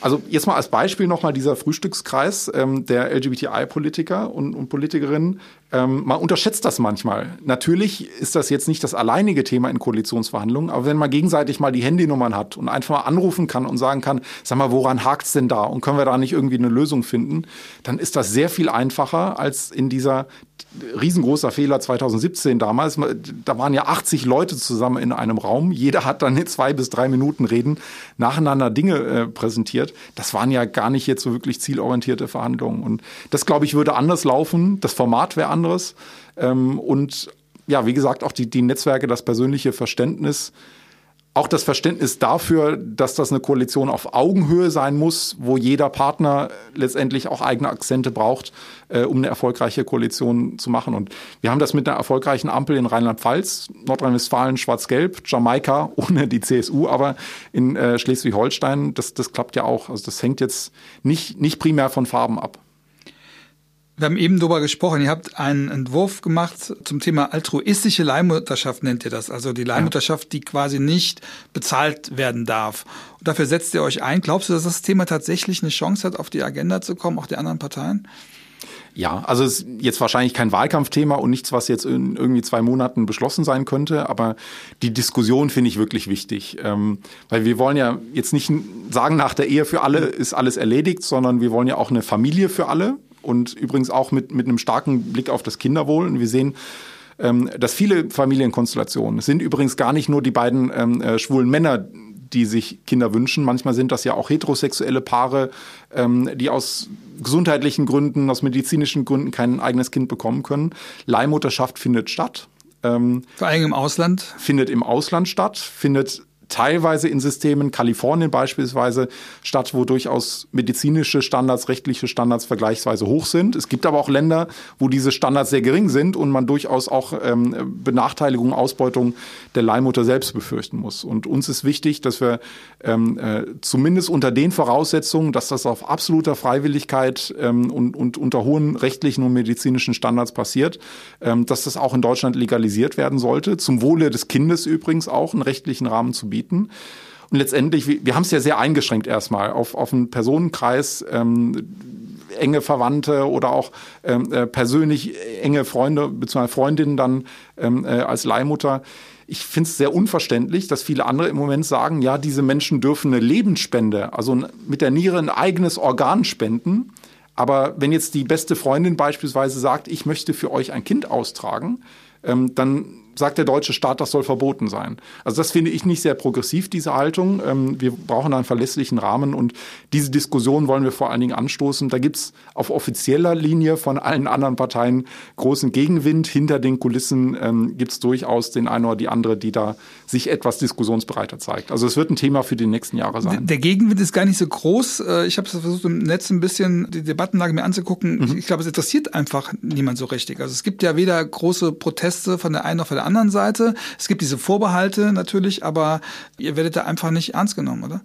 also jetzt mal als Beispiel nochmal dieser Frühstückskreis ähm, der LGBTI-Politiker und, und Politikerinnen. Ähm, man unterschätzt das manchmal. Natürlich ist das jetzt nicht das alleinige Thema in Koalitionsverhandlungen, aber wenn man gegenseitig mal die Handynummern hat und einfach mal anrufen kann und sagen kann, sag mal, woran hakt's denn da und können wir da nicht irgendwie eine Lösung finden, dann ist das sehr viel einfacher als in dieser riesengroßer Fehler 2017 damals. Da waren ja 80 Leute zusammen in einem Raum. Jeder hat dann zwei bis drei Minuten reden, nacheinander Dinge äh, präsentiert. Das waren ja gar nicht jetzt so wirklich zielorientierte Verhandlungen. Und das, glaube ich, würde anders laufen. Das Format wäre anderes. Ähm, und ja, wie gesagt, auch die, die Netzwerke, das persönliche Verständnis auch das Verständnis dafür, dass das eine Koalition auf Augenhöhe sein muss, wo jeder Partner letztendlich auch eigene Akzente braucht, äh, um eine erfolgreiche Koalition zu machen. Und wir haben das mit einer erfolgreichen Ampel in Rheinland-Pfalz, Nordrhein-Westfalen schwarz-gelb, Jamaika *laughs* ohne die CSU, aber in äh, Schleswig-Holstein, das, das klappt ja auch. Also das hängt jetzt nicht, nicht primär von Farben ab. Wir haben eben darüber gesprochen, ihr habt einen Entwurf gemacht zum Thema altruistische Leihmutterschaft, nennt ihr das. Also die Leihmutterschaft, die quasi nicht bezahlt werden darf. Und dafür setzt ihr euch ein. Glaubst du, dass das Thema tatsächlich eine Chance hat, auf die Agenda zu kommen, auch die anderen Parteien? Ja, also es ist jetzt wahrscheinlich kein Wahlkampfthema und nichts, was jetzt in irgendwie zwei Monaten beschlossen sein könnte, aber die Diskussion finde ich wirklich wichtig, ähm, weil wir wollen ja jetzt nicht sagen, nach der Ehe für alle ist alles erledigt, sondern wir wollen ja auch eine Familie für alle und übrigens auch mit, mit einem starken Blick auf das Kinderwohl. Und wir sehen, ähm, dass viele Familienkonstellationen, es sind übrigens gar nicht nur die beiden ähm, äh, schwulen Männer, die sich Kinder wünschen. Manchmal sind das ja auch heterosexuelle Paare, ähm, die aus gesundheitlichen Gründen, aus medizinischen Gründen kein eigenes Kind bekommen können. Leihmutterschaft findet statt. Ähm, Vor allem im Ausland? Findet im Ausland statt, findet teilweise in Systemen, Kalifornien beispielsweise, statt wo durchaus medizinische Standards, rechtliche Standards vergleichsweise hoch sind. Es gibt aber auch Länder, wo diese Standards sehr gering sind und man durchaus auch ähm, Benachteiligung, Ausbeutung der Leihmutter selbst befürchten muss. Und uns ist wichtig, dass wir ähm, äh, zumindest unter den Voraussetzungen, dass das auf absoluter Freiwilligkeit ähm, und, und unter hohen rechtlichen und medizinischen Standards passiert, ähm, dass das auch in Deutschland legalisiert werden sollte. Zum Wohle des Kindes übrigens auch einen rechtlichen Rahmen zu bieten bieten. Und letztendlich, wir haben es ja sehr eingeschränkt erstmal auf, auf einen Personenkreis, ähm, enge Verwandte oder auch ähm, äh, persönlich enge Freunde bzw. Freundinnen dann ähm, äh, als Leihmutter. Ich finde es sehr unverständlich, dass viele andere im Moment sagen, ja, diese Menschen dürfen eine Lebensspende, also mit der Niere ein eigenes Organ spenden. Aber wenn jetzt die beste Freundin beispielsweise sagt, ich möchte für euch ein Kind austragen, ähm, dann sagt der deutsche Staat, das soll verboten sein. Also das finde ich nicht sehr progressiv, diese Haltung. Ähm, wir brauchen einen verlässlichen Rahmen und diese Diskussion wollen wir vor allen Dingen anstoßen. Da gibt's auf offizieller Linie von allen anderen Parteien großen Gegenwind. Hinter den Kulissen ähm, gibt's durchaus den einen oder die andere, die da sich etwas diskussionsbereiter zeigt. Also es wird ein Thema für die nächsten Jahre sein. Der Gegenwind ist gar nicht so groß. Äh, ich habe versucht im Netz ein bisschen die Debattenlage mir anzugucken. Mhm. Ich glaube, es interessiert einfach niemand so richtig. Also es gibt ja weder große Proteste von der einen noch von der anderen Seite. Es gibt diese Vorbehalte natürlich, aber ihr werdet da einfach nicht ernst genommen, oder?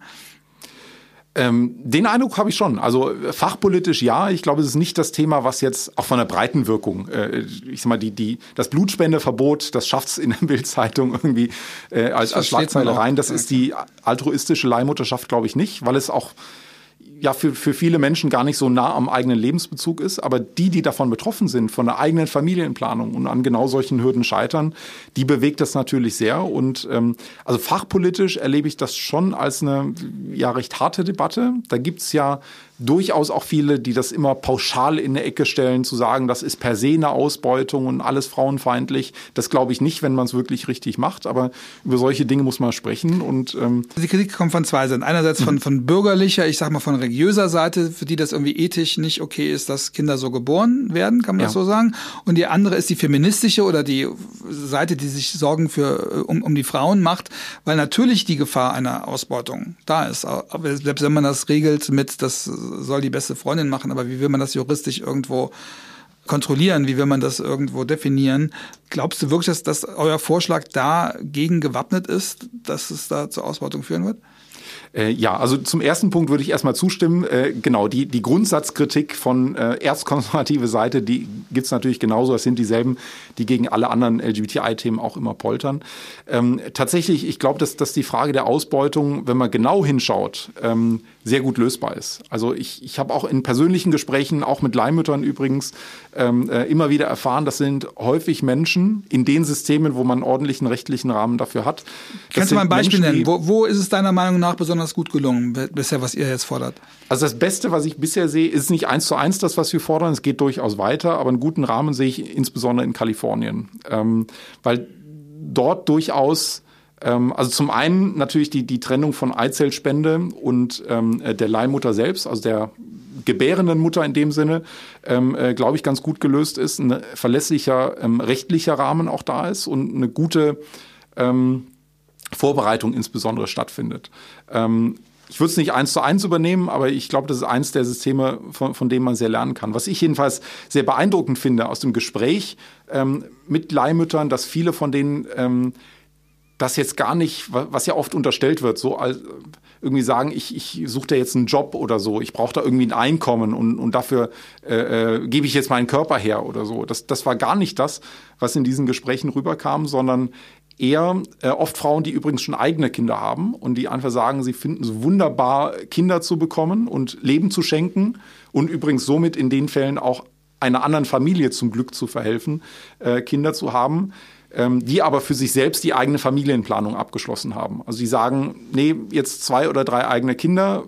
Ähm, den Eindruck habe ich schon. Also fachpolitisch ja. Ich glaube, es ist nicht das Thema, was jetzt auch von der breiten Wirkung, äh, ich sag mal, die, die, das Blutspendeverbot, das schafft es in der *laughs* Bildzeitung irgendwie äh, als, als Schlagzeile rein. Das ist die altruistische Leihmutterschaft, glaube ich, nicht, weil es auch ja für, für viele Menschen gar nicht so nah am eigenen Lebensbezug ist. Aber die, die davon betroffen sind, von der eigenen Familienplanung und an genau solchen Hürden scheitern, die bewegt das natürlich sehr. Und ähm, also fachpolitisch erlebe ich das schon als eine ja recht harte Debatte. Da gibt's ja durchaus auch viele, die das immer pauschal in eine Ecke stellen, zu sagen, das ist per se eine Ausbeutung und alles frauenfeindlich. Das glaube ich nicht, wenn man es wirklich richtig macht. Aber über solche Dinge muss man sprechen. Und ähm die Kritik kommt von zwei Seiten. Einerseits von, von bürgerlicher, ich sag mal von religiöser Seite, für die das irgendwie ethisch nicht okay ist, dass Kinder so geboren werden, kann man ja. das so sagen. Und die andere ist die feministische oder die Seite, die sich Sorgen für um, um die Frauen macht, weil natürlich die Gefahr einer Ausbeutung da ist. Aber selbst wenn man das regelt mit, das soll die beste Freundin machen, aber wie will man das juristisch irgendwo kontrollieren? Wie will man das irgendwo definieren? Glaubst du wirklich, dass, dass euer Vorschlag dagegen gewappnet ist, dass es da zur Ausbeutung führen wird? Äh, ja, also zum ersten Punkt würde ich erstmal zustimmen. Äh, genau, die, die Grundsatzkritik von äh, erzkonservative Seite, die gibt's natürlich genauso. Das sind dieselben, die gegen alle anderen LGBTI-Themen auch immer poltern. Ähm, tatsächlich, ich glaube, dass, dass die Frage der Ausbeutung, wenn man genau hinschaut, ähm, sehr gut lösbar ist. Also ich, ich habe auch in persönlichen Gesprächen, auch mit Leihmüttern übrigens, ähm, äh, immer wieder erfahren, das sind häufig Menschen in den Systemen, wo man einen ordentlichen rechtlichen Rahmen dafür hat. Kannst du mal ein Beispiel Menschen, nennen? Wo, wo ist es deiner Meinung nach besonders gut gelungen, bisher, was ihr jetzt fordert? Also das Beste, was ich bisher sehe, ist nicht eins zu eins das, was wir fordern. Es geht durchaus weiter, aber einen guten Rahmen sehe ich insbesondere in Kalifornien. Ähm, weil dort durchaus ähm, also zum einen natürlich die, die Trennung von Eizellspende und ähm, äh, der Leihmutter selbst, also der gebärenden Mutter in dem Sinne, ähm, äh, glaube ich, ganz gut gelöst ist, ein verlässlicher ähm, rechtlicher Rahmen auch da ist und eine gute ähm, Vorbereitung insbesondere stattfindet. Ähm, ich würde es nicht eins zu eins übernehmen, aber ich glaube, das ist eins der Systeme, von, von dem man sehr lernen kann. Was ich jedenfalls sehr beeindruckend finde aus dem Gespräch ähm, mit Leihmüttern, dass viele von denen ähm, das jetzt gar nicht, was ja oft unterstellt wird, so als, irgendwie sagen, ich, ich suche da jetzt einen Job oder so, ich brauche da irgendwie ein Einkommen und, und dafür äh, äh, gebe ich jetzt meinen Körper her oder so. Das, das war gar nicht das, was in diesen Gesprächen rüberkam, sondern eher äh, oft Frauen, die übrigens schon eigene Kinder haben und die einfach sagen, sie finden es wunderbar, Kinder zu bekommen und Leben zu schenken und übrigens somit in den Fällen auch einer anderen Familie zum Glück zu verhelfen, äh, Kinder zu haben ähm, die aber für sich selbst die eigene Familienplanung abgeschlossen haben. Also die sagen, nee, jetzt zwei oder drei eigene Kinder,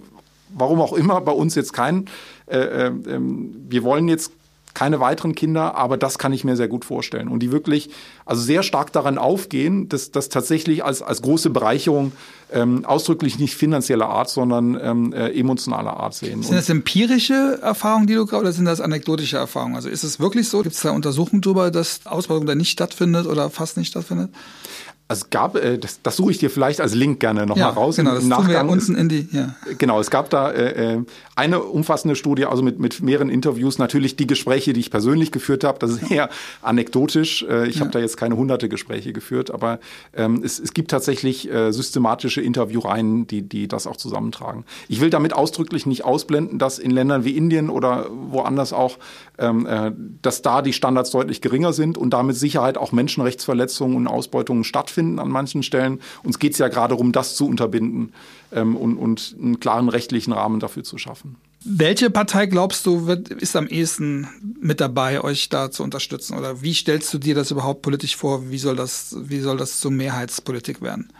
warum auch immer, bei uns jetzt kein. Äh, äh, ähm, wir wollen jetzt keine weiteren Kinder, aber das kann ich mir sehr gut vorstellen. Und die wirklich also sehr stark daran aufgehen, dass das tatsächlich als, als große Bereicherung ähm, ausdrücklich nicht finanzieller Art, sondern ähm, äh, emotionaler Art sehen. Sind das empirische Erfahrungen, die du gerade, oder sind das anekdotische Erfahrungen? Also ist es wirklich so? Gibt es da Untersuchungen darüber, dass Ausbeutung da nicht stattfindet oder fast nicht stattfindet? es gab, äh, das, das suche ich dir vielleicht als Link gerne nochmal ja, raus. Genau, das Nachgang. Tun wir unten in die, ja. Genau, es gab da äh, äh, eine umfassende Studie, also mit, mit mehreren Interviews, natürlich die Gespräche, die ich persönlich geführt habe. Das ist *laughs* eher anekdotisch. Äh, ich ja. habe da jetzt keine hunderte Gespräche geführt, aber ähm, es, es gibt tatsächlich äh, systematische Interviewreihen, die, die das auch zusammentragen. Ich will damit ausdrücklich nicht ausblenden, dass in Ländern wie Indien oder woanders auch, ähm, äh, dass da die Standards deutlich geringer sind und damit Sicherheit auch Menschenrechtsverletzungen und Ausbeutungen stattfinden stattfinden an manchen Stellen. Uns geht es ja gerade darum, das zu unterbinden ähm, und, und einen klaren rechtlichen Rahmen dafür zu schaffen. Welche Partei glaubst du, wird, ist am ehesten mit dabei, euch da zu unterstützen? Oder wie stellst du dir das überhaupt politisch vor? Wie soll das, wie soll das zur Mehrheitspolitik werden?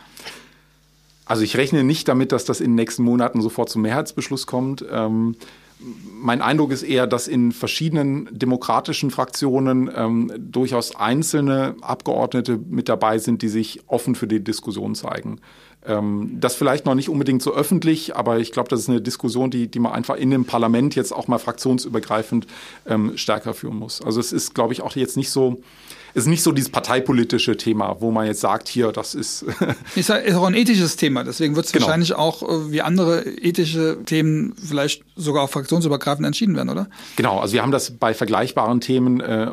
Also ich rechne nicht damit, dass das in den nächsten Monaten sofort zum Mehrheitsbeschluss kommt. Ähm, mein Eindruck ist eher, dass in verschiedenen demokratischen Fraktionen ähm, durchaus einzelne Abgeordnete mit dabei sind, die sich offen für die Diskussion zeigen. Ähm, das vielleicht noch nicht unbedingt so öffentlich, aber ich glaube, das ist eine Diskussion, die, die man einfach in dem Parlament jetzt auch mal fraktionsübergreifend ähm, stärker führen muss. Also es ist, glaube ich, auch jetzt nicht so, ist nicht so dieses parteipolitische Thema, wo man jetzt sagt, hier, das ist. *laughs* ist, ist auch ein ethisches Thema. Deswegen wird es genau. wahrscheinlich auch äh, wie andere ethische Themen vielleicht sogar auch fraktionsübergreifend entschieden werden, oder? Genau, also wir haben das bei vergleichbaren Themen, äh,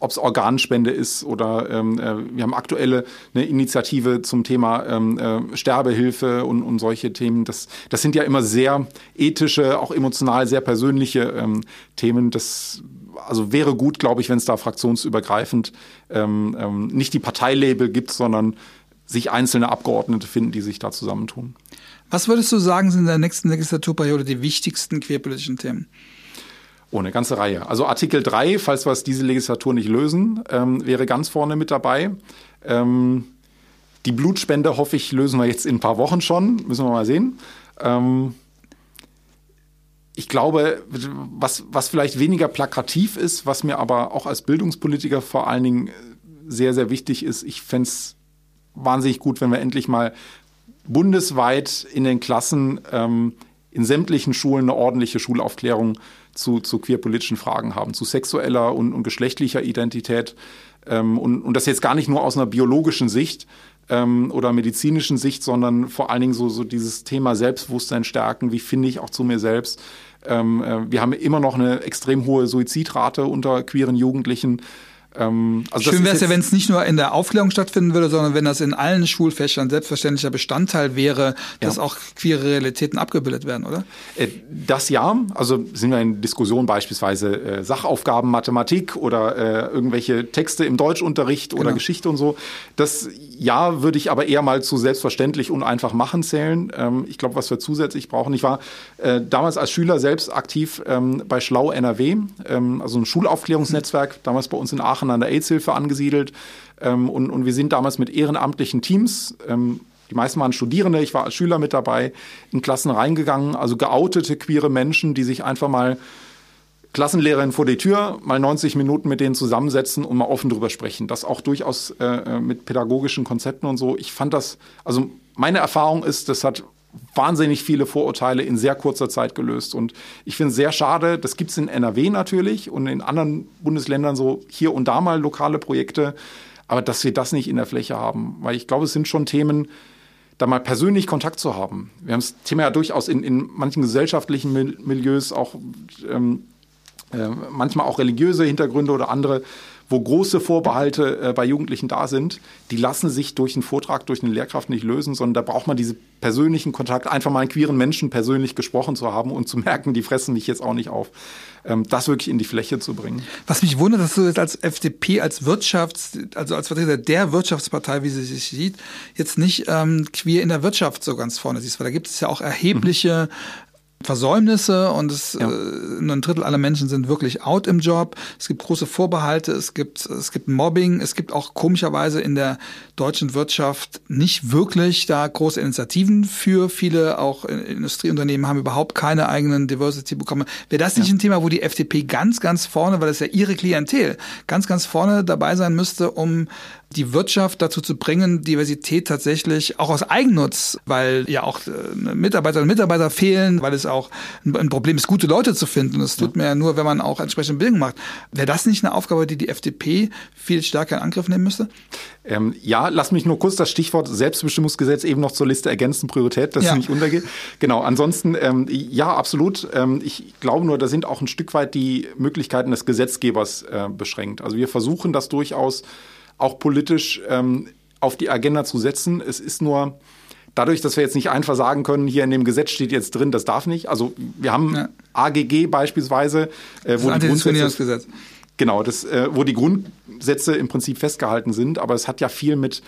ob es Organspende ist oder ähm, äh, wir haben aktuelle eine Initiative zum Thema ähm, äh, Sterbehilfe und, und solche Themen. Das, das sind ja immer sehr ethische, auch emotional sehr persönliche ähm, Themen. Das also wäre gut, glaube ich, wenn es da fraktionsübergreifend ähm, ähm, nicht die Parteilabel gibt, sondern sich einzelne Abgeordnete finden, die sich da zusammentun. Was würdest du sagen, sind in der nächsten Legislaturperiode die wichtigsten queerpolitischen Themen? Oh, eine ganze Reihe. Also Artikel 3, falls wir es diese Legislatur nicht lösen, ähm, wäre ganz vorne mit dabei. Ähm, die Blutspende, hoffe ich, lösen wir jetzt in ein paar Wochen schon. Müssen wir mal sehen. Ähm, ich glaube, was, was vielleicht weniger plakativ ist, was mir aber auch als Bildungspolitiker vor allen Dingen sehr, sehr wichtig ist, ich fände es wahnsinnig gut, wenn wir endlich mal bundesweit in den Klassen ähm, in sämtlichen Schulen eine ordentliche Schulaufklärung zu, zu queerpolitischen Fragen haben, zu sexueller und, und geschlechtlicher Identität. Ähm, und, und das jetzt gar nicht nur aus einer biologischen Sicht, ähm, oder medizinischen Sicht, sondern vor allen Dingen so, so dieses Thema Selbstbewusstsein stärken, wie finde ich auch zu mir selbst. Ähm, äh, wir haben immer noch eine extrem hohe Suizidrate unter queeren Jugendlichen. Ähm, also Schön wäre es ja, wenn es nicht nur in der Aufklärung stattfinden würde, sondern wenn das in allen Schulfächern selbstverständlicher Bestandteil wäre, dass ja. auch queere Realitäten abgebildet werden, oder? Äh, das ja. Also sind wir in Diskussionen beispielsweise äh, Sachaufgaben Mathematik oder äh, irgendwelche Texte im Deutschunterricht oder genau. Geschichte und so. Das ja würde ich aber eher mal zu selbstverständlich und einfach machen zählen. Ähm, ich glaube, was wir zusätzlich brauchen. Ich war damals als Schüler selbst aktiv ähm, bei Schlau NRW, ähm, also ein Schulaufklärungsnetzwerk, damals bei uns in Aachen Aachen an der AIDS-Hilfe angesiedelt. Ähm, und, und wir sind damals mit ehrenamtlichen Teams, ähm, die meisten waren Studierende, ich war als Schüler mit dabei, in Klassen reingegangen, also geoutete queere Menschen, die sich einfach mal Klassenlehrerin vor die Tür, mal 90 Minuten mit denen zusammensetzen und mal offen drüber sprechen. Das auch durchaus äh, äh, mit pädagogischen Konzepten und so. Ich fand das, also meine Erfahrung ist, das hat wahnsinnig viele Vorurteile in sehr kurzer Zeit gelöst. Und ich finde es sehr schade, das gibt es in NRW natürlich und in anderen Bundesländern so hier und da mal lokale Projekte, aber dass wir das nicht in der Fläche haben. Weil ich glaube, es sind schon Themen, da mal persönlich Kontakt zu haben. Wir haben das Thema ja durchaus in, in manchen gesellschaftlichen Milieus auch ähm, äh, manchmal auch religiöse Hintergründe oder andere wo große Vorbehalte äh, bei Jugendlichen da sind, die lassen sich durch einen Vortrag, durch eine Lehrkraft nicht lösen, sondern da braucht man diese persönlichen Kontakt, einfach mal einen queeren Menschen persönlich gesprochen zu haben und zu merken, die fressen mich jetzt auch nicht auf. Ähm, das wirklich in die Fläche zu bringen. Was mich wundert, dass du jetzt als FDP, als Wirtschafts-, also als Vertreter der Wirtschaftspartei, wie sie sich sieht, jetzt nicht ähm, queer in der Wirtschaft so ganz vorne siehst, weil da gibt es ja auch erhebliche mhm. Versäumnisse und es, ja. äh, nur ein Drittel aller Menschen sind wirklich out im Job. Es gibt große Vorbehalte, es gibt, es gibt Mobbing, es gibt auch komischerweise in der deutschen Wirtschaft nicht wirklich da große Initiativen für. Viele auch Industrieunternehmen haben überhaupt keine eigenen Diversity-Programme. Wäre das nicht ja. ein Thema, wo die FDP ganz, ganz vorne, weil das ja ihre Klientel, ganz, ganz vorne dabei sein müsste, um die Wirtschaft dazu zu bringen, Diversität tatsächlich auch aus Eigennutz, weil ja auch äh, Mitarbeiterinnen und Mitarbeiter fehlen, weil es auch ein Problem ist, gute Leute zu finden. Das tut man ja nur, wenn man auch entsprechende Bildung macht. Wäre das nicht eine Aufgabe, die die FDP viel stärker in Angriff nehmen müsste? Ähm, ja, lass mich nur kurz das Stichwort Selbstbestimmungsgesetz eben noch zur Liste ergänzen, Priorität, dass ja. es nicht untergeht. Genau, ansonsten, ähm, ja, absolut. Ähm, ich glaube nur, da sind auch ein Stück weit die Möglichkeiten des Gesetzgebers äh, beschränkt. Also wir versuchen das durchaus auch politisch ähm, auf die Agenda zu setzen. Es ist nur dadurch, dass wir jetzt nicht einfach sagen können, hier in dem Gesetz steht jetzt drin, das darf nicht. Also wir haben ja. AGG beispielsweise, äh, wo das die Grundsätze, genau, das, äh, wo die Grundsätze im Prinzip festgehalten sind, aber es hat ja viel mit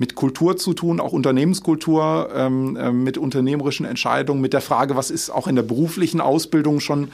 mit Kultur zu tun, auch Unternehmenskultur, ähm, äh, mit unternehmerischen Entscheidungen, mit der Frage, was ist auch in der beruflichen Ausbildung schon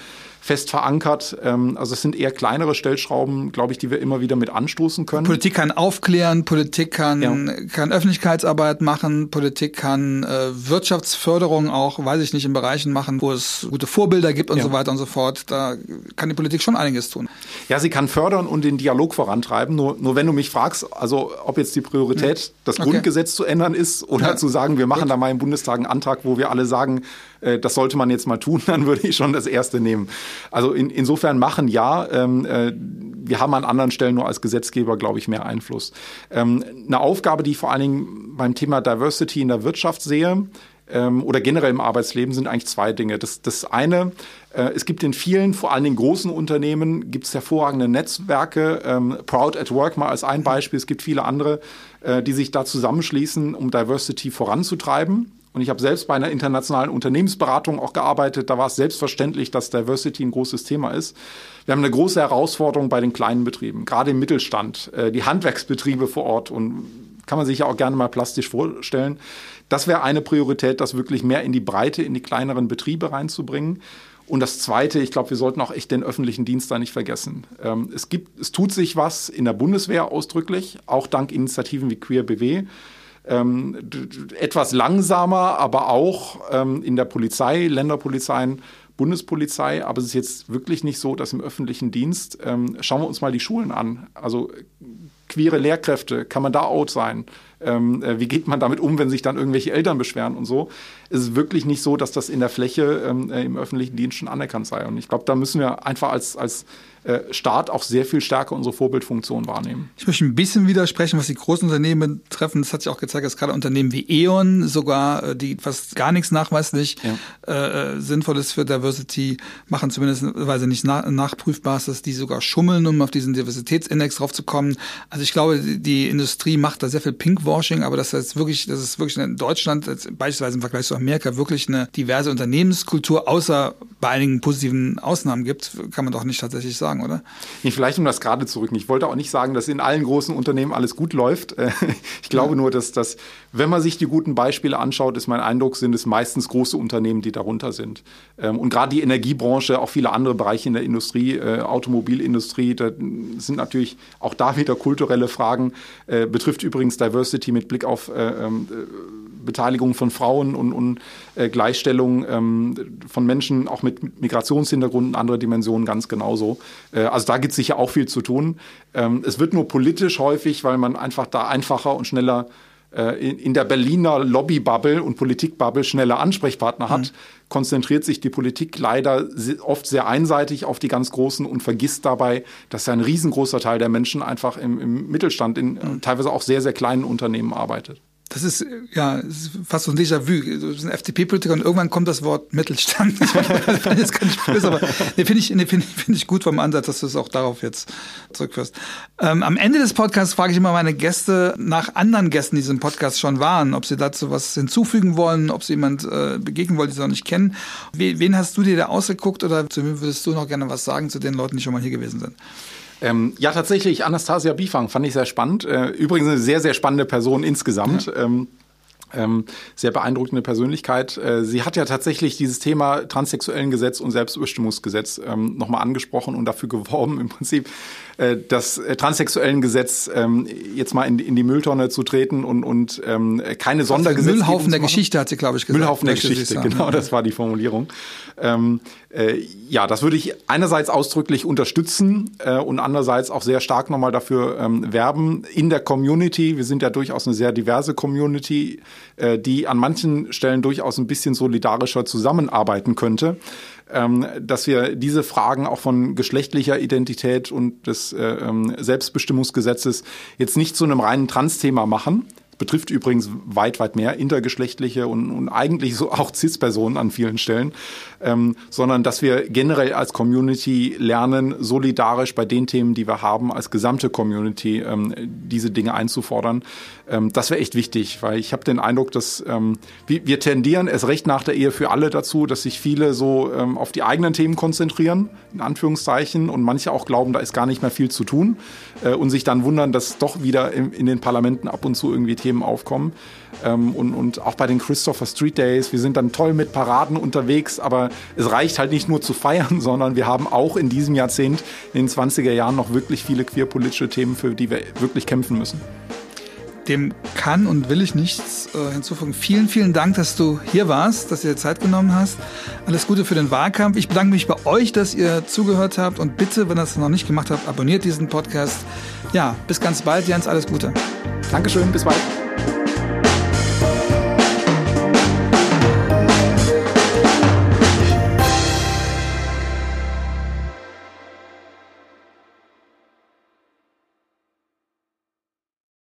fest verankert. Ähm, also es sind eher kleinere Stellschrauben, glaube ich, die wir immer wieder mit anstoßen können. Politik kann aufklären, Politik kann, ja. kann Öffentlichkeitsarbeit machen, Politik kann äh, Wirtschaftsförderung auch, weiß ich nicht, in Bereichen machen, wo es gute Vorbilder gibt und ja. so weiter und so fort. Da kann die Politik schon einiges tun. Ja, sie kann fördern und den Dialog vorantreiben. Nur, nur wenn du mich fragst, also ob jetzt die Priorität, hm. das okay. Grundgesetz zu ändern ist oder zu sagen, wir machen Gut. da mal im Bundestag einen Antrag, wo wir alle sagen, äh, das sollte man jetzt mal tun, *laughs* dann würde ich schon das erste nehmen. Also in, insofern machen ja. Ähm, äh, wir haben an anderen Stellen nur als Gesetzgeber, glaube ich, mehr Einfluss. Ähm, eine Aufgabe, die ich vor allen Dingen beim Thema Diversity in der Wirtschaft sehe, ähm, oder generell im Arbeitsleben sind eigentlich zwei Dinge. Das, das eine, äh, es gibt in vielen, vor allen Dingen großen Unternehmen, gibt es hervorragende Netzwerke. Ähm, Proud at Work mal als ein Beispiel. Es gibt viele andere, äh, die sich da zusammenschließen, um Diversity voranzutreiben. Und ich habe selbst bei einer internationalen Unternehmensberatung auch gearbeitet. Da war es selbstverständlich, dass Diversity ein großes Thema ist. Wir haben eine große Herausforderung bei den kleinen Betrieben, gerade im Mittelstand, äh, die Handwerksbetriebe vor Ort und kann man sich ja auch gerne mal plastisch vorstellen. Das wäre eine Priorität, das wirklich mehr in die Breite, in die kleineren Betriebe reinzubringen. Und das Zweite, ich glaube, wir sollten auch echt den öffentlichen Dienst da nicht vergessen. Ähm, es gibt, es tut sich was in der Bundeswehr ausdrücklich, auch dank Initiativen wie Queer BW. Ähm, etwas langsamer, aber auch ähm, in der Polizei, Länderpolizeien, Bundespolizei. Aber es ist jetzt wirklich nicht so, dass im öffentlichen Dienst, ähm, schauen wir uns mal die Schulen an. Also queere Lehrkräfte, kann man da out sein? Ähm, äh, wie geht man damit um, wenn sich dann irgendwelche Eltern beschweren und so? Es ist wirklich nicht so, dass das in der Fläche ähm, äh, im öffentlichen Dienst schon anerkannt sei. Und ich glaube, da müssen wir einfach als, als äh, Staat auch sehr viel stärker unsere Vorbildfunktion wahrnehmen. Ich möchte ein bisschen widersprechen, was die großen Unternehmen betreffen. Das hat sich auch gezeigt, dass gerade Unternehmen wie E.ON sogar, die fast gar nichts nachweislich ja. äh, Sinnvolles für Diversity machen, zumindest weil sie nicht na nachprüfbar ist, dass die sogar schummeln, um auf diesen Diversitätsindex draufzukommen. Also ich glaube, die Industrie macht da sehr viel Pinkwashing, aber das ist wirklich, das ist wirklich in Deutschland, beispielsweise im Vergleich zu Amerika, wirklich eine diverse Unternehmenskultur, außer bei einigen positiven Ausnahmen gibt, kann man doch nicht tatsächlich sagen sagen, oder? Nee, vielleicht um das gerade zu rücken. Ich wollte auch nicht sagen, dass in allen großen Unternehmen alles gut läuft. *laughs* Ich glaube ja. nur, dass das, wenn man sich die guten Beispiele anschaut, ist mein Eindruck, sind es meistens große Unternehmen, die darunter sind. Ähm, und gerade die Energiebranche, auch viele andere Bereiche in der Industrie, äh, Automobilindustrie, da sind natürlich auch da wieder kulturelle Fragen. Äh, betrifft übrigens Diversity mit Blick auf äh, ähm, Beteiligung von Frauen und, Gleichstellung ähm, von Menschen auch mit Migrationshintergrund und andere Dimensionen ganz genauso. Also da gibt es sicher auch viel zu tun. Es wird nur politisch häufig, weil man einfach da einfacher und schneller in, in der Berliner Lobbybubble und Politikbubble schneller Ansprechpartner hat, mhm. konzentriert sich die Politik leider oft sehr einseitig auf die ganz Großen und vergisst dabei, dass ja ein riesengroßer Teil der Menschen einfach im, im Mittelstand, in mhm. teilweise auch sehr, sehr kleinen Unternehmen arbeitet. Das ist ja ist fast so ein Déjà-vu. Du bist ein FDP-Politiker und irgendwann kommt das Wort Mittelstand. *laughs* das fand jetzt nicht böse, aber nee, finde ich, nee, find, find ich gut vom Ansatz, dass du es auch darauf jetzt zurückführst. Ähm, am Ende des Podcasts frage ich immer meine Gäste nach anderen Gästen, die diesem Podcast schon waren, ob sie dazu was hinzufügen wollen, ob sie jemand äh, begegnen wollen, die sie noch nicht kennen. Wen hast du dir da ausgeguckt oder zu wem würdest du noch gerne was sagen zu den Leuten, die schon mal hier gewesen sind? Ähm, ja, tatsächlich, Anastasia Bifang fand ich sehr spannend. Äh, übrigens eine sehr, sehr spannende Person insgesamt. Ja. Ähm, ähm, sehr beeindruckende Persönlichkeit. Äh, sie hat ja tatsächlich dieses Thema transsexuellen Gesetz und Selbstbestimmungsgesetz ähm, nochmal angesprochen und dafür geworben, *laughs* im Prinzip äh, das äh, transsexuellen Gesetz ähm, jetzt mal in, in die Mülltonne zu treten und, und ähm, keine Sondergesetze. Müllhaufen der Geschichte hat sie, glaube ich, gesagt. Müllhaufen der Geschichte, genau, das war die Formulierung. Ähm, äh, ja, das würde ich einerseits ausdrücklich unterstützen äh, und andererseits auch sehr stark nochmal dafür ähm, werben in der Community. Wir sind ja durchaus eine sehr diverse Community, äh, die an manchen Stellen durchaus ein bisschen solidarischer zusammenarbeiten könnte. Ähm, dass wir diese Fragen auch von geschlechtlicher Identität und des äh, ähm, Selbstbestimmungsgesetzes jetzt nicht zu einem reinen Trans-Thema machen, betrifft übrigens weit, weit mehr intergeschlechtliche und, und eigentlich so auch CIS-Personen an vielen Stellen, ähm, sondern dass wir generell als Community lernen, solidarisch bei den Themen, die wir haben, als gesamte Community ähm, diese Dinge einzufordern. Ähm, das wäre echt wichtig, weil ich habe den Eindruck, dass ähm, wir, wir tendieren erst recht nach der Ehe für alle dazu, dass sich viele so ähm, auf die eigenen Themen konzentrieren, in Anführungszeichen, und manche auch glauben, da ist gar nicht mehr viel zu tun äh, und sich dann wundern, dass doch wieder in, in den Parlamenten ab und zu irgendwie Themen aufkommen. Ähm, und, und auch bei den Christopher Street Days, wir sind dann toll mit Paraden unterwegs, aber es reicht halt nicht nur zu feiern, *laughs* sondern wir haben auch in diesem Jahrzehnt, in den 20er Jahren, noch wirklich viele queerpolitische Themen, für die wir wirklich kämpfen müssen. Dem kann und will ich nichts äh, hinzufügen. Vielen, vielen Dank, dass du hier warst, dass du dir Zeit genommen hast. Alles Gute für den Wahlkampf. Ich bedanke mich bei euch, dass ihr zugehört habt und bitte, wenn ihr das noch nicht gemacht habt, abonniert diesen Podcast. Ja, bis ganz bald, Jens, alles Gute. Dankeschön, bis bald.